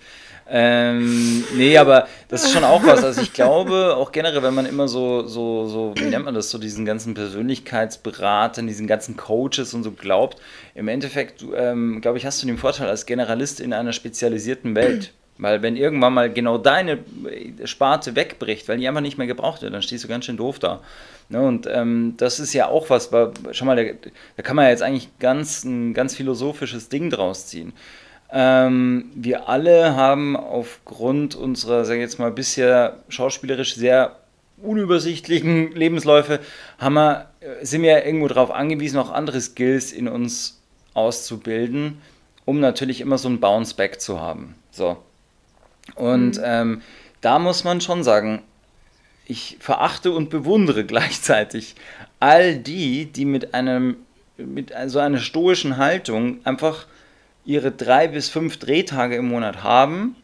Ähm, nee, aber das ist schon auch was. Also ich glaube, auch generell, wenn man immer so, so, so, wie nennt man das, so diesen ganzen Persönlichkeitsberatern, diesen ganzen Coaches und so glaubt, im Endeffekt, ähm, glaube ich, hast du den Vorteil als Generalist in einer spezialisierten Welt. Weil wenn irgendwann mal genau deine Sparte wegbricht, weil die einfach nicht mehr gebraucht wird, dann stehst du ganz schön doof da. Ne, und ähm, das ist ja auch was, weil, schau mal, da, da, kann man ja jetzt eigentlich ganz, ein ganz philosophisches Ding draus ziehen. Ähm, wir alle haben aufgrund unserer, sag ich jetzt mal, bisher schauspielerisch sehr unübersichtlichen [laughs] Lebensläufe, haben wir, äh, sind wir irgendwo darauf angewiesen, auch andere Skills in uns auszubilden, um natürlich immer so ein Bounce-Back zu haben. So. Und mhm. ähm, da muss man schon sagen, ich verachte und bewundere [laughs] gleichzeitig all die, die mit einem mit so einer stoischen Haltung einfach ihre drei bis fünf Drehtage im Monat haben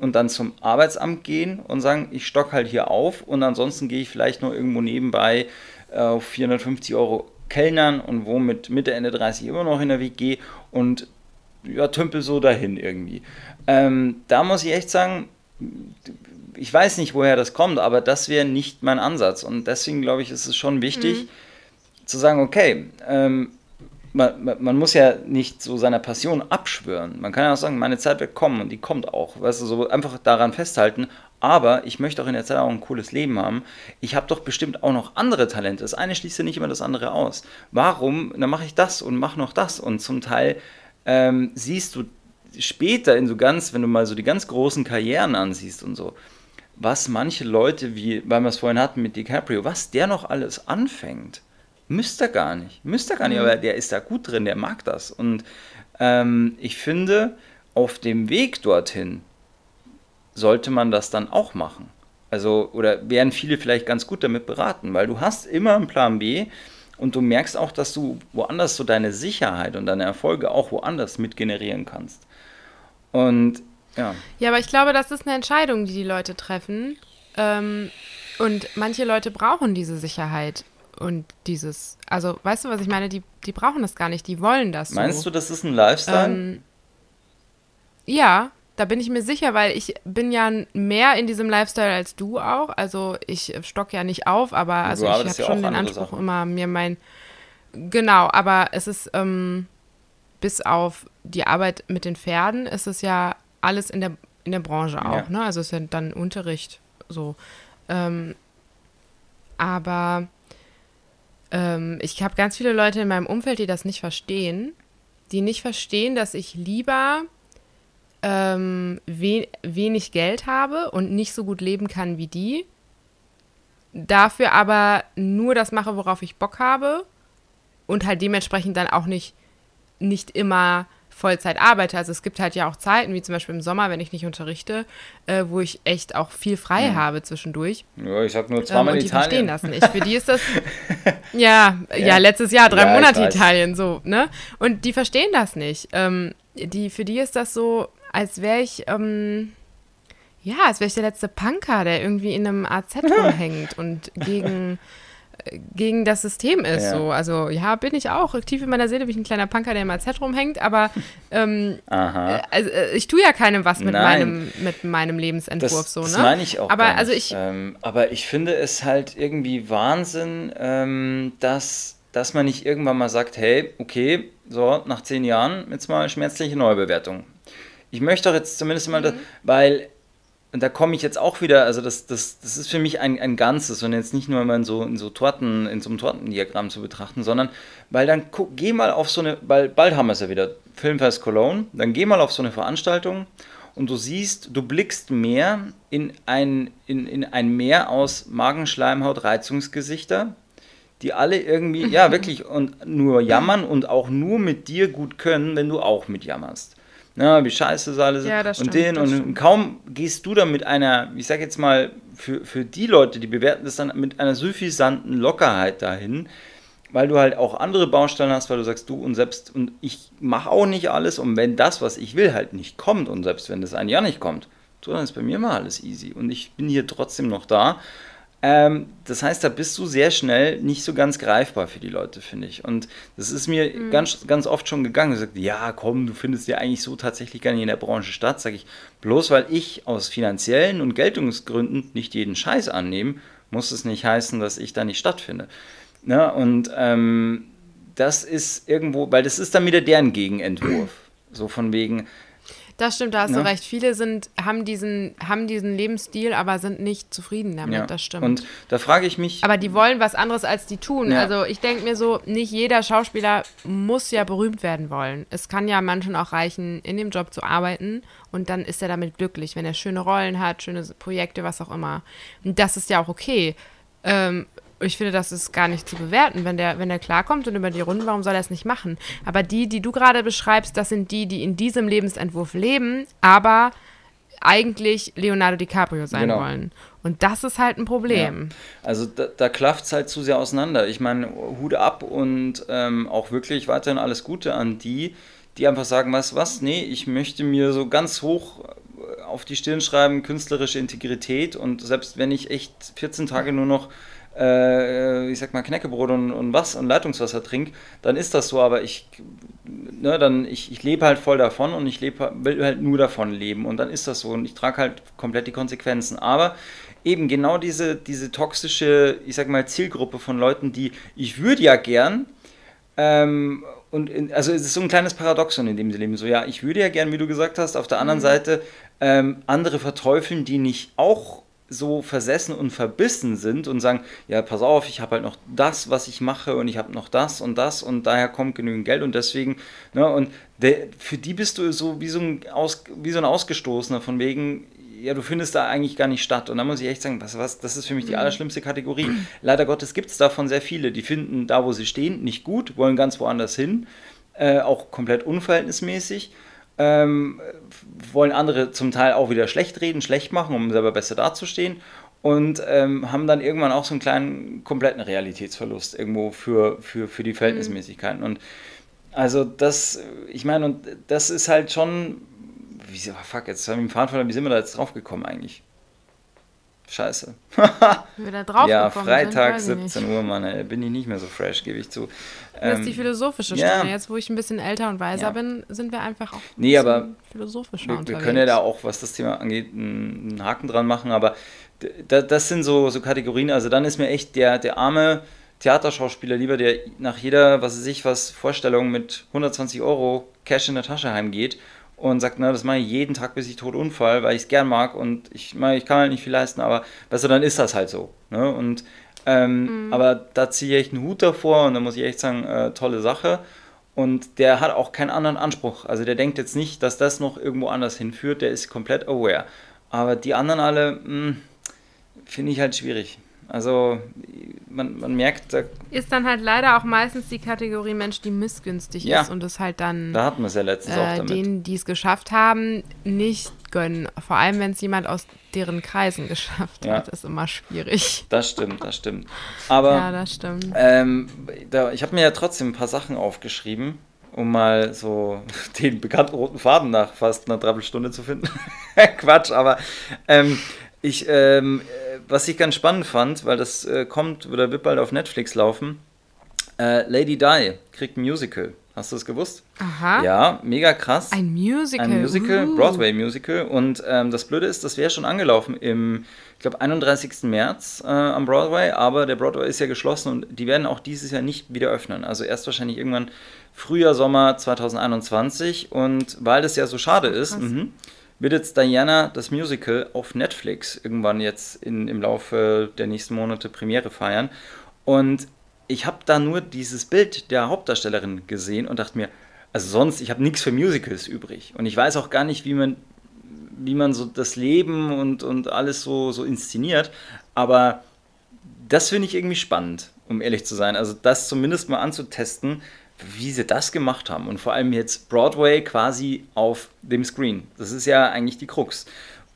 und dann zum Arbeitsamt gehen und sagen, ich stock halt hier auf und ansonsten gehe ich vielleicht nur irgendwo nebenbei äh, auf 450 Euro Kellnern und wo mit Mitte, Ende 30 immer noch in der WG und ja, tümpel so dahin irgendwie. Ähm, da muss ich echt sagen, ich weiß nicht, woher das kommt, aber das wäre nicht mein Ansatz. Und deswegen glaube ich, ist es schon wichtig mhm. zu sagen, okay, ähm, man, man, muss ja nicht so seiner Passion abschwören. Man kann ja auch sagen, meine Zeit wird kommen und die kommt auch. Weißt du, so einfach daran festhalten. Aber ich möchte auch in der Zeit auch ein cooles Leben haben. Ich habe doch bestimmt auch noch andere Talente. Das eine schließt ja nicht immer das andere aus. Warum? Dann mache ich das und mache noch das. Und zum Teil ähm, siehst du später in so ganz, wenn du mal so die ganz großen Karrieren ansiehst und so, was manche Leute, wie, weil wir es vorhin hatten mit DiCaprio, was der noch alles anfängt, müsste er gar nicht. Müsste er gar nicht, mhm. aber der ist da gut drin, der mag das. Und ähm, ich finde, auf dem Weg dorthin sollte man das dann auch machen. Also, oder wären viele vielleicht ganz gut damit beraten, weil du hast immer einen Plan B und du merkst auch, dass du woanders so deine Sicherheit und deine Erfolge auch woanders mit generieren kannst. Und ja. Ja, aber ich glaube, das ist eine Entscheidung, die die Leute treffen. Ähm, und manche Leute brauchen diese Sicherheit und dieses, also weißt du, was ich meine? Die, die brauchen das gar nicht, die wollen das. Meinst so. du, das ist ein Lifestyle? Ähm, ja, da bin ich mir sicher, weil ich bin ja mehr in diesem Lifestyle als du auch. Also ich stock ja nicht auf, aber also ich habe ja schon den Anspruch Sachen. immer mir mein genau, aber es ist ähm, bis auf die Arbeit mit den Pferden ist es ja alles in der, in der Branche auch, ja. ne? Also es ist ja dann Unterricht so. Ähm, aber ähm, ich habe ganz viele Leute in meinem Umfeld, die das nicht verstehen, die nicht verstehen, dass ich lieber ähm, we wenig Geld habe und nicht so gut leben kann wie die, dafür aber nur das mache, worauf ich Bock habe und halt dementsprechend dann auch nicht, nicht immer Vollzeit arbeite. Also es gibt halt ja auch Zeiten, wie zum Beispiel im Sommer, wenn ich nicht unterrichte, äh, wo ich echt auch viel frei mhm. habe zwischendurch. Ja, ich sag nur zweimal ähm, und die verstehen das nicht. Für die ist das, [laughs] ja, ja, ja, letztes Jahr drei ja, Monate Italien, so, ne? Und die verstehen das nicht. Ähm, die, für die ist das so, als wäre ich, ähm, ja, als wäre ich der letzte Punker, der irgendwie in einem AZ [laughs] rumhängt und gegen gegen das System ist. Ja. So. Also ja, bin ich auch. Tief in meiner Seele bin ich ein kleiner Punker, der im AZ rumhängt, aber [laughs] ähm, äh, also, äh, ich tue ja keinem was mit meinem, mit meinem Lebensentwurf. Das, so, ne? das meine ich auch. Aber, also ich, ähm, aber ich finde es halt irgendwie Wahnsinn, ähm, dass, dass man nicht irgendwann mal sagt, hey, okay, so, nach zehn Jahren jetzt mal schmerzliche Neubewertung. Ich möchte doch jetzt zumindest mal, mhm. das, weil und da komme ich jetzt auch wieder, also das, das, das ist für mich ein, ein Ganzes und jetzt nicht nur immer in so, in so Torten, in so einem Tortendiagramm zu betrachten, sondern weil dann guck, geh mal auf so eine, weil bald haben wir es ja wieder, Filmfest Cologne, dann geh mal auf so eine Veranstaltung und du siehst, du blickst mehr in ein, in, in ein Meer aus Magenschleimhaut, Reizungsgesichter, die alle irgendwie, ja [laughs] wirklich, und nur jammern und auch nur mit dir gut können, wenn du auch mitjammerst na, wie scheiße das alles ja, das und stimmt, den und stimmt. kaum gehst du dann mit einer, ich sag jetzt mal, für, für die Leute, die bewerten das dann mit einer suffisanten Lockerheit dahin, weil du halt auch andere Baustellen hast, weil du sagst, du und selbst und ich mache auch nicht alles und wenn das, was ich will, halt nicht kommt und selbst wenn das ein Jahr nicht kommt, so, dann ist bei mir mal alles easy. Und ich bin hier trotzdem noch da. Ähm, das heißt, da bist du sehr schnell nicht so ganz greifbar für die Leute, finde ich. Und das ist mir mhm. ganz, ganz oft schon gegangen. Du sagst, ja, komm, du findest ja eigentlich so tatsächlich gar nicht in der Branche statt. Sag ich, bloß weil ich aus finanziellen und Geltungsgründen nicht jeden Scheiß annehme, muss es nicht heißen, dass ich da nicht stattfinde. Ja, ne? und ähm, das ist irgendwo, weil das ist dann wieder deren Gegenentwurf. So von wegen, das stimmt, da hast ja. du recht. Viele sind, haben, diesen, haben diesen Lebensstil, aber sind nicht zufrieden damit. Ja. Das stimmt. Und da frage ich mich. Aber die wollen was anderes, als die tun. Ja. Also ich denke mir so, nicht jeder Schauspieler muss ja berühmt werden wollen. Es kann ja manchen auch reichen, in dem Job zu arbeiten und dann ist er damit glücklich, wenn er schöne Rollen hat, schöne Projekte, was auch immer. Und das ist ja auch okay. Ähm, ich finde, das ist gar nicht zu bewerten. Wenn der, wenn der klarkommt und über die Runden, warum soll er es nicht machen? Aber die, die du gerade beschreibst, das sind die, die in diesem Lebensentwurf leben, aber eigentlich Leonardo DiCaprio sein genau. wollen. Und das ist halt ein Problem. Ja. Also da, da klafft es halt zu sehr auseinander. Ich meine, Hut ab und ähm, auch wirklich weiterhin alles Gute an die, die einfach sagen, was, was, nee, ich möchte mir so ganz hoch auf die Stirn schreiben, künstlerische Integrität und selbst wenn ich echt 14 Tage nur noch äh, ich sag mal, Knäckebrot und, und was und Leitungswasser trinke, dann ist das so, aber ich, ne, dann, ich, ich lebe halt voll davon und ich lebe, will halt nur davon leben und dann ist das so und ich trage halt komplett die Konsequenzen. Aber eben genau diese, diese toxische, ich sag mal, Zielgruppe von Leuten, die ich würde ja gern, ähm, und in, also es ist so ein kleines Paradoxon in dem sie leben. So, ja, ich würde ja gern, wie du gesagt hast, auf der anderen mhm. Seite ähm, andere verteufeln, die nicht auch so versessen und verbissen sind und sagen, ja, pass auf, ich habe halt noch das, was ich mache und ich habe noch das und das und daher kommt genügend Geld und deswegen, ne, und der, für die bist du so wie so, ein Aus, wie so ein Ausgestoßener, von wegen, ja, du findest da eigentlich gar nicht statt. Und da muss ich echt sagen, was, was, das ist für mich die mhm. allerschlimmste Kategorie. Leider Gottes gibt es davon sehr viele, die finden da, wo sie stehen, nicht gut, wollen ganz woanders hin, äh, auch komplett unverhältnismäßig ähm, wollen andere zum Teil auch wieder schlecht reden, schlecht machen, um selber besser dazustehen und ähm, haben dann irgendwann auch so einen kleinen kompletten Realitätsverlust irgendwo für, für, für die Verhältnismäßigkeiten. Mhm. Und also das, ich meine, und das ist halt schon, wie, fuck, jetzt haben wir im Fahren wie sind wir da jetzt drauf gekommen eigentlich? Scheiße. Wieder drauf ja, Freitag, 17 Uhr, Mann, ey, bin ich nicht mehr so fresh, gebe ich zu. Das ist die ähm, philosophische Stunde. Ja. Jetzt, wo ich ein bisschen älter und weiser ja. bin, sind wir einfach auch ein nee, aber philosophischer wir, wir können ja da auch, was das Thema angeht, einen Haken dran machen, aber das sind so, so Kategorien, also dann ist mir echt der, der arme Theaterschauspieler lieber, der nach jeder, was weiß ich, was Vorstellung mit 120 Euro Cash in der Tasche heimgeht und sagt, na, das mache ich jeden Tag, bis ich tot unfall, weil ich es gern mag und ich, ich kann halt nicht viel leisten, aber besser, dann ist das halt so. Ne? Und, ähm, mhm. Aber da ziehe ich einen Hut davor und da muss ich echt sagen, äh, tolle Sache. Und der hat auch keinen anderen Anspruch. Also der denkt jetzt nicht, dass das noch irgendwo anders hinführt, der ist komplett aware. Aber die anderen alle, hm, finde ich halt schwierig. Also man, man merkt, da ist dann halt leider auch meistens die Kategorie Mensch, die missgünstig ja, ist und es halt dann da hatten wir es ja letztens äh, auch damit. denen, die es geschafft haben, nicht gönnen. Vor allem, wenn es jemand aus deren Kreisen [laughs] geschafft ja. hat, ist immer schwierig. Das stimmt, das stimmt. Aber ja, das stimmt. Ähm, da, ich habe mir ja trotzdem ein paar Sachen aufgeschrieben, um mal so [laughs] den bekannten roten Faden nach fast einer Dreiviertelstunde zu finden. [laughs] Quatsch, aber ähm, ich ähm, was ich ganz spannend fand, weil das äh, kommt oder wird bald auf Netflix laufen, äh, Lady Di kriegt ein Musical. Hast du das gewusst? Aha. Ja, mega krass. Ein Musical. Ein Musical, uh. Broadway-Musical. Und ähm, das Blöde ist, das wäre schon angelaufen im, ich glaube, 31. März äh, am Broadway, aber der Broadway ist ja geschlossen und die werden auch dieses Jahr nicht wieder öffnen. Also erst wahrscheinlich irgendwann Frühjahr, Sommer 2021. Und weil das ja so schade ist, mh, wird jetzt Diana das Musical auf Netflix irgendwann jetzt in, im Laufe der nächsten Monate Premiere feiern. Und ich habe da nur dieses Bild der Hauptdarstellerin gesehen und dachte mir, also sonst, ich habe nichts für Musicals übrig. Und ich weiß auch gar nicht, wie man, wie man so das Leben und, und alles so, so inszeniert. Aber das finde ich irgendwie spannend, um ehrlich zu sein. Also das zumindest mal anzutesten, wie sie das gemacht haben. Und vor allem jetzt Broadway quasi auf dem Screen. Das ist ja eigentlich die Krux.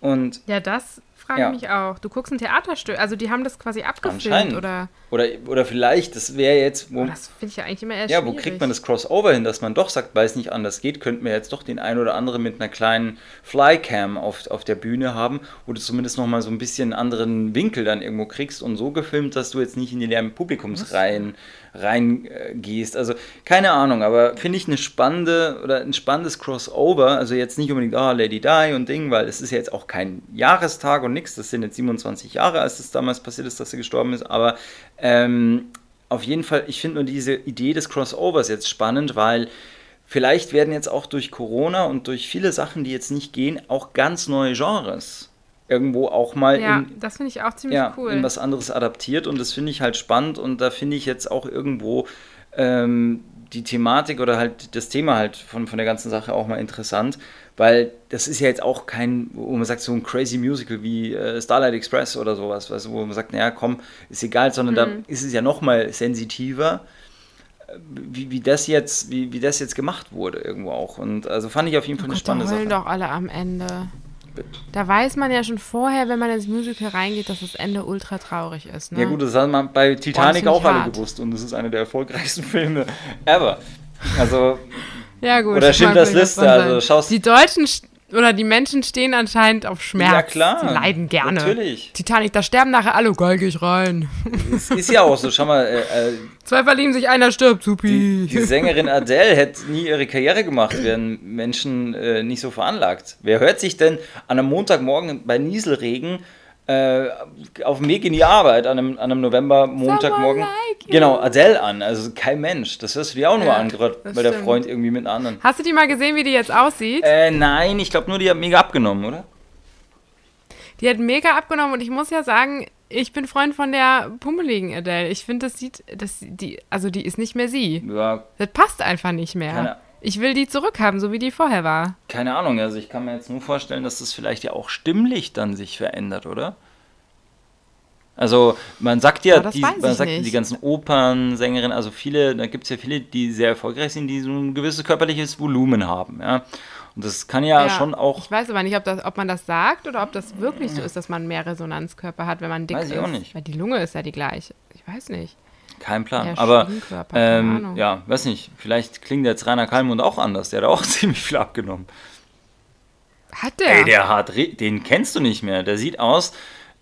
Und ja, das frage Ja. mich auch. Du guckst ein Theaterstück, also die haben das quasi abgefilmt oder. Oder, oder vielleicht, das wäre jetzt, wo, Oh, das finde ich ja eigentlich immer eher ja, schwierig. wo kriegt man das Crossover hin, dass man doch sagt, weil es nicht anders geht, könnten wir jetzt doch den ein oder anderen mit einer kleinen Flycam auf, auf der Bühne haben, wo du zumindest nochmal so ein bisschen einen anderen Winkel dann irgendwo kriegst und so gefilmt, dass du jetzt nicht in die leeren Publikumsreihen rein äh, gehst. Also keine Ahnung, aber finde ich eine spannende oder ein spannendes Crossover. Also jetzt nicht unbedingt, ah, Lady Di und Ding, weil es ist ja jetzt auch kein Jahrestag und nichts. Das sind jetzt 27 Jahre, als es damals passiert ist, dass sie gestorben ist. Aber ähm, auf jeden Fall, ich finde nur diese Idee des Crossovers jetzt spannend, weil vielleicht werden jetzt auch durch Corona und durch viele Sachen, die jetzt nicht gehen, auch ganz neue Genres irgendwo auch mal Ja, in, das finde ich auch ziemlich ja, cool. in was anderes adaptiert und das finde ich halt spannend und da finde ich jetzt auch irgendwo ähm, die Thematik oder halt das Thema halt von, von der ganzen Sache auch mal interessant, weil das ist ja jetzt auch kein, wo man sagt, so ein crazy Musical wie äh, Starlight Express oder sowas, weißt wo man sagt, naja, komm, ist egal, sondern da Mhm. ist es ja noch mal sensitiver, wie, wie, das jetzt, wie, wie das jetzt gemacht wurde irgendwo auch und also fand ich auf jeden Fall Oh eine Gott, da spannende Sache. doch alle am Ende. Da weiß man ja schon vorher, wenn man ins Musical reingeht, dass das Ende ultra traurig ist. Ne? Ja gut, das hat man bei Titanic auch alle hart. gewusst und das ist einer der erfolgreichsten [laughs] Filme ever. Also Ja, gut. Oder Schindlers Liste, also schaust- Die Deutschen oder die Menschen stehen anscheinend auf Schmerz. Ja, klar. Sie leiden gerne. Natürlich. Titanic, da sterben nachher alle. Geil, geh ich rein. es ist ja auch so, schau mal, äh, äh, Zwei verlieben sich, einer stirbt. die, Supi. die Sängerin Adele hätte nie ihre Karriere gemacht, wären Menschen äh, nicht so veranlagt. Wer hört sich denn an einem Montagmorgen bei Nieselregen äh, auf dem Weg in die Arbeit an einem, an einem November, Montagmorgen, like genau, Adele an? Also kein Mensch. Das hörst du dir auch nur Ja, an, gerade weil der. Freund irgendwie mit einem anderen. Hast du die mal gesehen, wie die jetzt aussieht? Äh, nein, ich glaube nur, die hat mega abgenommen, oder? Die hat mega abgenommen und ich muss ja sagen, ich bin Freund von der pummeligen Adele. Ich finde, das sieht, das, die, also die ist nicht mehr sie. Ja, Das passt einfach nicht mehr. Keine- Ich will die zurückhaben, so wie die vorher war. keine Ahnung. Also ich kann mir jetzt nur vorstellen, dass das vielleicht ja auch stimmlich dann sich verändert, oder? Also man sagt ja, Ja, die, man sagt nicht. die ganzen Opernsängerinnen, also viele, da gibt es ja viele, die sehr erfolgreich sind, die so ein gewisses körperliches Volumen haben, ja. Und das kann ja, schon auch, Ich weiß aber nicht, ob, das, ob man das sagt oder ob das wirklich so ist, dass man mehr Resonanzkörper hat, wenn man dick Weiß ist. ich auch nicht. Weil die Lunge ist ja die gleiche. Ich weiß nicht. Kein Plan. Ja, Aber ähm, ja, weiß nicht, vielleicht klingt jetzt Rainer Kallmund auch anders, der hat auch [laughs] ziemlich viel abgenommen. Hat der? Ey, der hat, den kennst du nicht mehr, der sieht aus,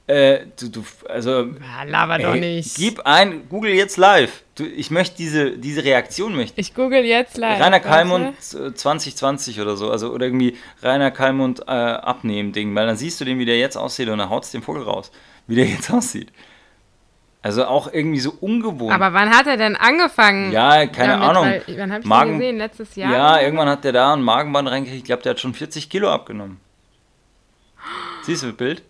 äh, du, du, also Ja, laber doch Ey, nicht. Gib ein, Google jetzt live. Du, ich möchte diese, diese Reaktion möchte. Ich google jetzt live. Rainer warte. Kallmund äh, 2020 oder so, also oder irgendwie Rainer Kallmund äh, abnehmen Ding, weil dann siehst du den, wie der jetzt aussieht und dann haut's den Vogel raus, wie der jetzt [laughs] aussieht. Also auch irgendwie so ungewohnt. Aber wann hat er denn angefangen? ja, keine damit? Ahnung. Weil, wann habe ich Magen- den gesehen? Letztes Jahr? Ja, irgendwann hat der da ein Magenband reingekriegt. Ich glaube, der hat schon 40 Kilo abgenommen. Siehst du das Bild?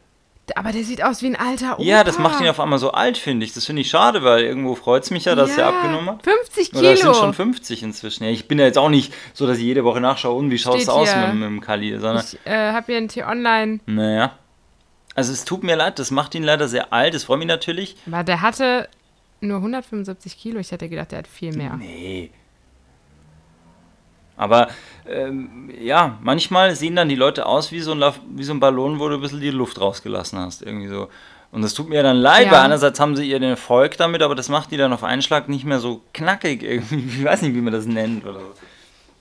Aber der sieht aus wie ein alter Opa. Ja, das macht ihn auf einmal so alt, finde ich. Das finde ich schade, weil irgendwo freut es mich ja, dass er abgenommen hat. 50 Oder es sind Kilo. schon 50 inzwischen. Ja, ich bin ja jetzt auch nicht so, dass ich jede Woche nachschaue, und wie schaut es aus mit, mit dem Kali, sondern, Ich äh, habe hier ein T-Online. naja. Also es tut mir leid, das macht ihn leider sehr alt, das freut mich natürlich. Aber der hatte nur 175 Kilo. Ich hätte gedacht, der hat viel mehr. Nee. Aber ähm, ja, manchmal sehen dann die Leute aus wie so, ein, wie so ein Ballon, wo du ein bisschen die Luft rausgelassen hast. Irgendwie so. Und das tut mir dann leid, Ja. weil einerseits haben sie ihr den Erfolg damit, aber das macht die dann auf einen Schlag nicht mehr so knackig irgendwie. [laughs] Ich weiß nicht, wie man das nennt oder so.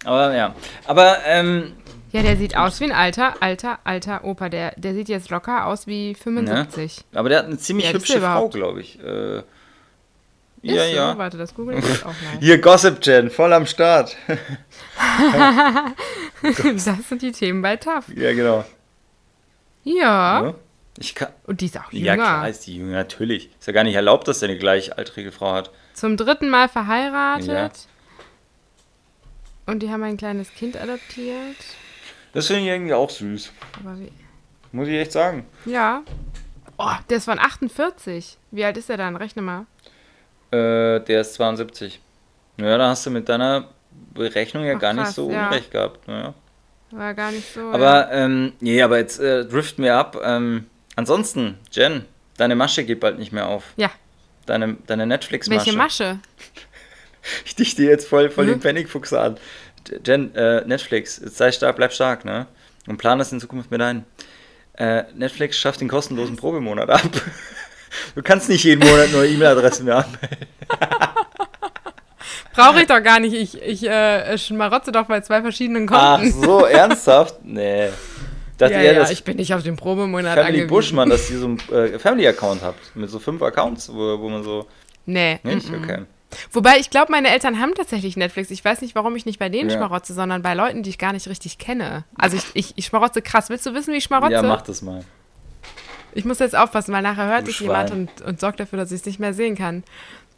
Aber ja. Aber ähm, Ja, der sieht aus wie ein alter, alter, alter Opa. Der, der sieht jetzt locker aus wie 75. Aber der hat eine ziemlich ist hübsche Frau, glaube ich. Äh, ja, so? ja. Warte, das google ich jetzt auch mal. [laughs] Hier Gossip Gen, voll am Start. [laughs] [laughs] das sind die Themen bei TAF. ja, genau. Ja. Ja. Ich kann, Und die ist auch ja, jünger. klar ist die jünger, natürlich. Ist ja gar nicht erlaubt, dass der eine gleichaltrige Frau hat. Zum dritten Mal verheiratet. Ja. Und die haben ein kleines Kind adoptiert. Das finde ich irgendwie auch süß. Aber wie? Muss ich echt sagen. Ja. Oh, der ist von 48. Wie alt ist er dann? Rechne mal. Äh, der ist 72. Naja, da hast du mit deiner Berechnung ja Ach, gar nicht krass, so ja. unrecht gehabt. Naja. War gar nicht so. ja. Aber, ähm, nee, aber jetzt äh, driften wir ab. Ähm, ansonsten, Jen, deine Masche geht bald nicht mehr auf. Ja. Deine, deine Netflix-Masche. Welche Masche? [laughs] Ich dichte jetzt voll, voll den Mhm. Panikfuchs an. Jen, äh, Netflix, sei stark, bleib stark, ne? Und plan das in Zukunft mit ein. Äh, Netflix schafft den kostenlosen Probemonat ab. [laughs] Du kannst nicht jeden Monat neue E-Mail-Adressen mehr anmelden. [laughs] Brauche ich doch gar nicht. Ich, ich äh, schmarotze doch bei zwei verschiedenen Konten. Ach so, [laughs] ernsthaft? Nee. Dachte ja, eher, ja, ich bin nicht auf den Probemonat Family angewiesen. Bushman, dass ihr so einen äh, Family-Account habt. Mit so fünf Accounts, wo, wo man so... Nee. Nicht? Mm -mm. Okay. Wobei, ich glaube, meine Eltern haben tatsächlich Netflix. Ich weiß nicht, warum ich nicht bei denen ja. schmarotze, sondern bei Leuten, die ich gar nicht richtig kenne. Also ich, ich, ich schmarotze krass. Willst du wissen, wie ich schmarotze? Ja, mach das mal. Ich muss jetzt aufpassen, weil nachher hört es jemand und, und sorgt dafür, dass ich es nicht mehr sehen kann.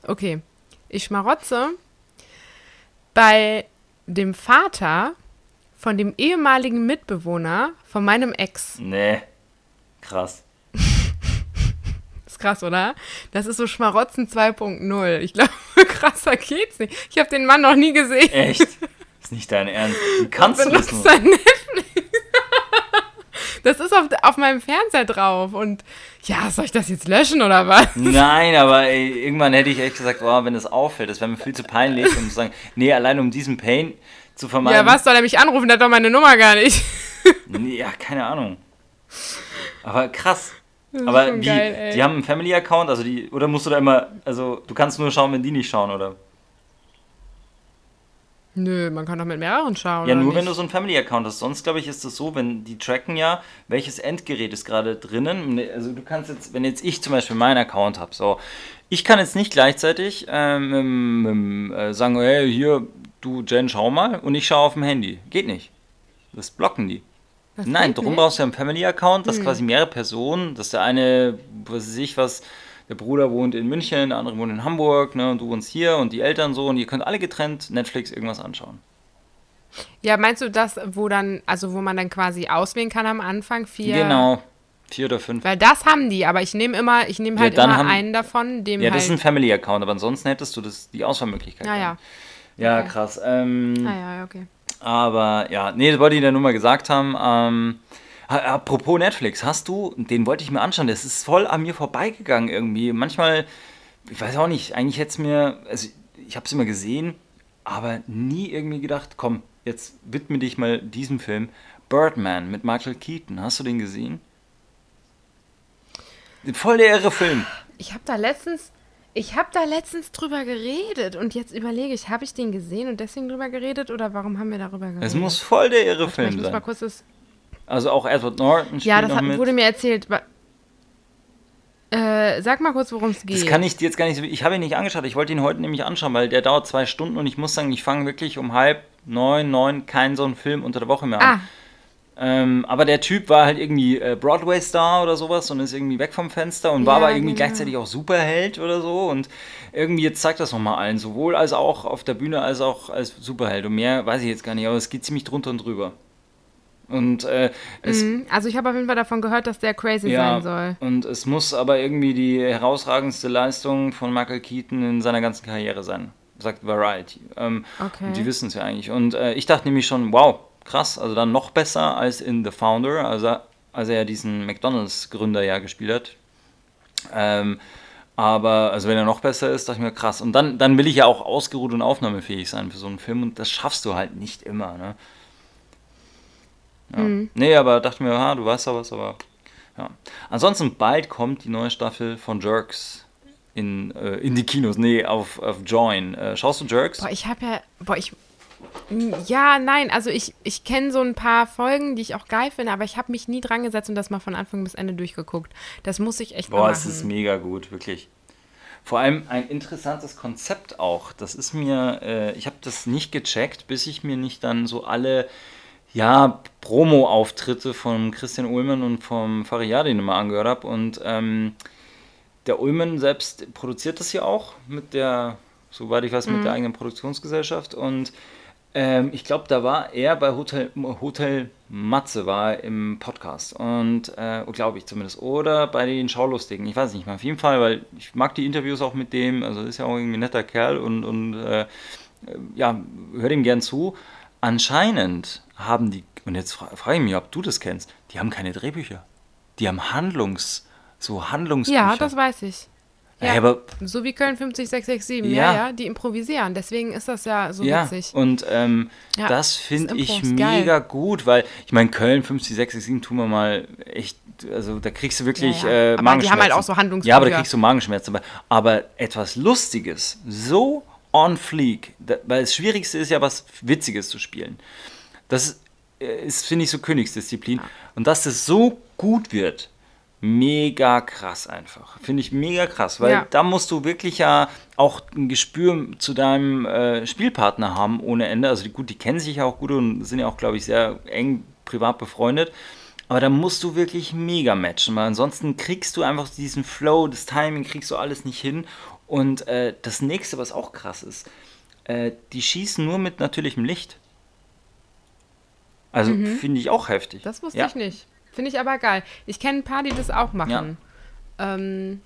Okay. Ich schmarotze bei dem Vater von dem ehemaligen Mitbewohner von meinem Ex. Nee. Krass. Ist krass, oder? Das ist so Schmarotzen 2.0. Ich glaube, [laughs] krasser geht's nicht. Ich habe den Mann noch nie gesehen. Echt? Ist nicht dein Ernst. Wie kannst du das nur? Netflix. [laughs] Das ist auf, auf meinem Fernseher drauf. Und ja, soll ich das jetzt löschen oder was? Nein, aber ey, irgendwann hätte ich echt gesagt, oh, wenn das auffällt, das wäre mir viel zu peinlich, um zu sagen, nee, allein um diesen Pain zu vermeiden. Ja, was soll er mich anrufen? Der hat doch meine Nummer gar nicht. ja, keine Ahnung. Aber krass. Aber wie, geil, die haben einen Family-Account, also die, oder musst du da immer, also du kannst nur schauen, wenn die nicht schauen, oder? Nö, man kann doch mit mehreren schauen. Ja, nur nicht? wenn du so einen Family-Account hast. Sonst, glaube ich, ist es so, wenn die tracken ja, welches Endgerät ist gerade drinnen. Also du kannst jetzt, wenn jetzt ich zum Beispiel meinen Account habe, so, ich kann jetzt nicht gleichzeitig ähm, äh, sagen, hey, hier, du Jen, schau mal und ich schaue auf dem Handy. Geht nicht. Das blocken die. Das Nein, darum brauchst du ja einen Family-Account, dass hm. quasi mehrere Personen, dass der eine, was weiß ich was, der Bruder wohnt in München, der andere wohnt in Hamburg, ne, und du wohnst hier und die Eltern so und ihr könnt alle getrennt Netflix irgendwas anschauen. Ja, meinst du das, wo dann, also wo man dann quasi auswählen kann am Anfang? Vier. Genau. Vier oder fünf. Weil das haben die, aber ich nehme immer, ich nehme halt ja, immer haben, einen davon, dem Ja, das halt ist ein Family-Account, aber ansonsten hättest du das, die Auswahlmöglichkeit. Ja, ja. Ja, okay. krass. Ähm, ah, ja, okay. Aber ja, nee, das wollte ich dir nur mal gesagt haben. Ähm, Apropos Netflix, hast du, den wollte ich mir anschauen, das ist voll an mir vorbeigegangen irgendwie. Manchmal, ich weiß auch nicht, eigentlich hätte es mir, also ich habe es immer gesehen, aber nie irgendwie gedacht, komm, jetzt widme dich mal diesem Film. Birdman mit Michael Keaton, hast du den gesehen? Voll der irre Film. Ich habe da letztens, ich habe da letztens drüber geredet und jetzt überlege ich, habe ich den gesehen und deswegen drüber geredet oder warum haben wir darüber geredet? Es muss voll der irre Film sein. Ich muss mal kurz das also auch Edward Norton spielt Ja, das hat, wurde mir erzählt. Äh, sag mal kurz, worum es geht. Das kann ich dir jetzt gar nicht. Ich habe ihn nicht angeschaut. Ich wollte ihn heute nämlich anschauen, weil der dauert zwei Stunden und ich muss sagen, ich fange wirklich um halb neun, neun keinen so einen Film unter der Woche mehr an. Ah. Ähm, aber der Typ war halt irgendwie äh, Broadway-Star oder sowas und ist irgendwie weg vom Fenster und ja, war aber irgendwie genau. gleichzeitig auch Superheld oder so. Und irgendwie jetzt zeigt das nochmal allen, sowohl als auch auf der Bühne als auch als Superheld. Und mehr weiß ich jetzt gar nicht, aber es geht ziemlich drunter und drüber. Und äh, es, mhm. also ich habe auf jeden Fall davon gehört, dass der crazy ja, sein soll. Und es muss aber irgendwie die herausragendste Leistung von Michael Keaton in seiner ganzen Karriere sein, sagt Variety. Ähm, okay. Die wissen es ja eigentlich. Und äh, ich dachte nämlich schon, wow, krass, also dann noch besser als in The Founder, also als er ja diesen McDonalds-Gründer ja gespielt hat. Ähm, aber also wenn er noch besser ist, dachte ich mir, krass. Und dann, dann will ich ja auch ausgeruht und aufnahmefähig sein für so einen Film und das schaffst du halt nicht immer. Ne? Ja. Mhm. Nee, aber dachte mir, ha, du weißt ja was, aber ja. Ansonsten bald kommt die neue Staffel von Jerks in, äh, in die Kinos. Nee, auf, auf Join. Äh, schaust du Jerks? Boah, ich habe ja, boah, ich, ja, nein, also ich, ich kenne so ein paar Folgen, die ich auch geil finde, aber ich habe mich nie dran gesetzt und das mal von Anfang bis Ende durchgeguckt. Das muss ich echt Boah, es ist mega gut, wirklich. Vor allem ein interessantes Konzept auch. Das ist mir, äh, ich habe das nicht gecheckt, bis ich mir nicht dann so alle ja, Promo-Auftritte von Christian Ullmann und vom Fariadin immer angehört habe. Und ähm, der Ullmann selbst produziert das ja auch mit der, soweit ich weiß, mit mhm. der eigenen Produktionsgesellschaft. Und ähm, ich glaube, da war er bei Hotel, Hotel Matze, war im Podcast. Und, äh, glaube ich zumindest. Oder bei den Schaulustigen. Ich weiß nicht mal. Auf jeden Fall, weil ich mag die Interviews auch mit dem. Also ist ja auch irgendwie ein netter Kerl und, und äh, ja, höre ihm gern zu. Anscheinend haben die, und jetzt frage ich mich, ob du das kennst, die haben keine Drehbücher. Die haben Handlungs, so Handlungsbücher. Ja, das weiß ich. Ja, ja, aber, so wie Köln 50667, ja. ja, ja, die improvisieren. Deswegen ist das ja so ja, witzig. Und ähm, ja, das finde ich mega geil. gut, weil ich meine, Köln 50667 tun wir mal echt also da kriegst du wirklich Ja, ja. äh, Aber die Magenschmerzen. haben halt auch so Handlungsbücher. Ja, aber da kriegst du Magenschmerzen. Aber, aber etwas Lustiges, so on fleek, da, weil das Schwierigste ist ja was Witziges zu spielen. Das äh, ist, finde ich, so Königsdisziplin. Und dass das so gut wird, mega krass einfach. Finde ich mega krass, weil Ja. da musst du wirklich ja auch ein Gespür zu deinem äh, Spielpartner haben ohne Ende. Also die, gut, die kennen sich ja auch gut und sind ja auch, glaube ich, sehr eng privat befreundet. Aber da musst du wirklich mega matchen, weil ansonsten kriegst du einfach diesen Flow, das Timing, kriegst du alles nicht hin. Und äh, das nächste, was auch krass ist, äh, die schießen nur mit natürlichem Licht. Also finde ich auch heftig. Mhm. Das wusste ja. ich nicht. Finde ich aber geil. Ich kenne ein paar, die das auch machen. Ähm,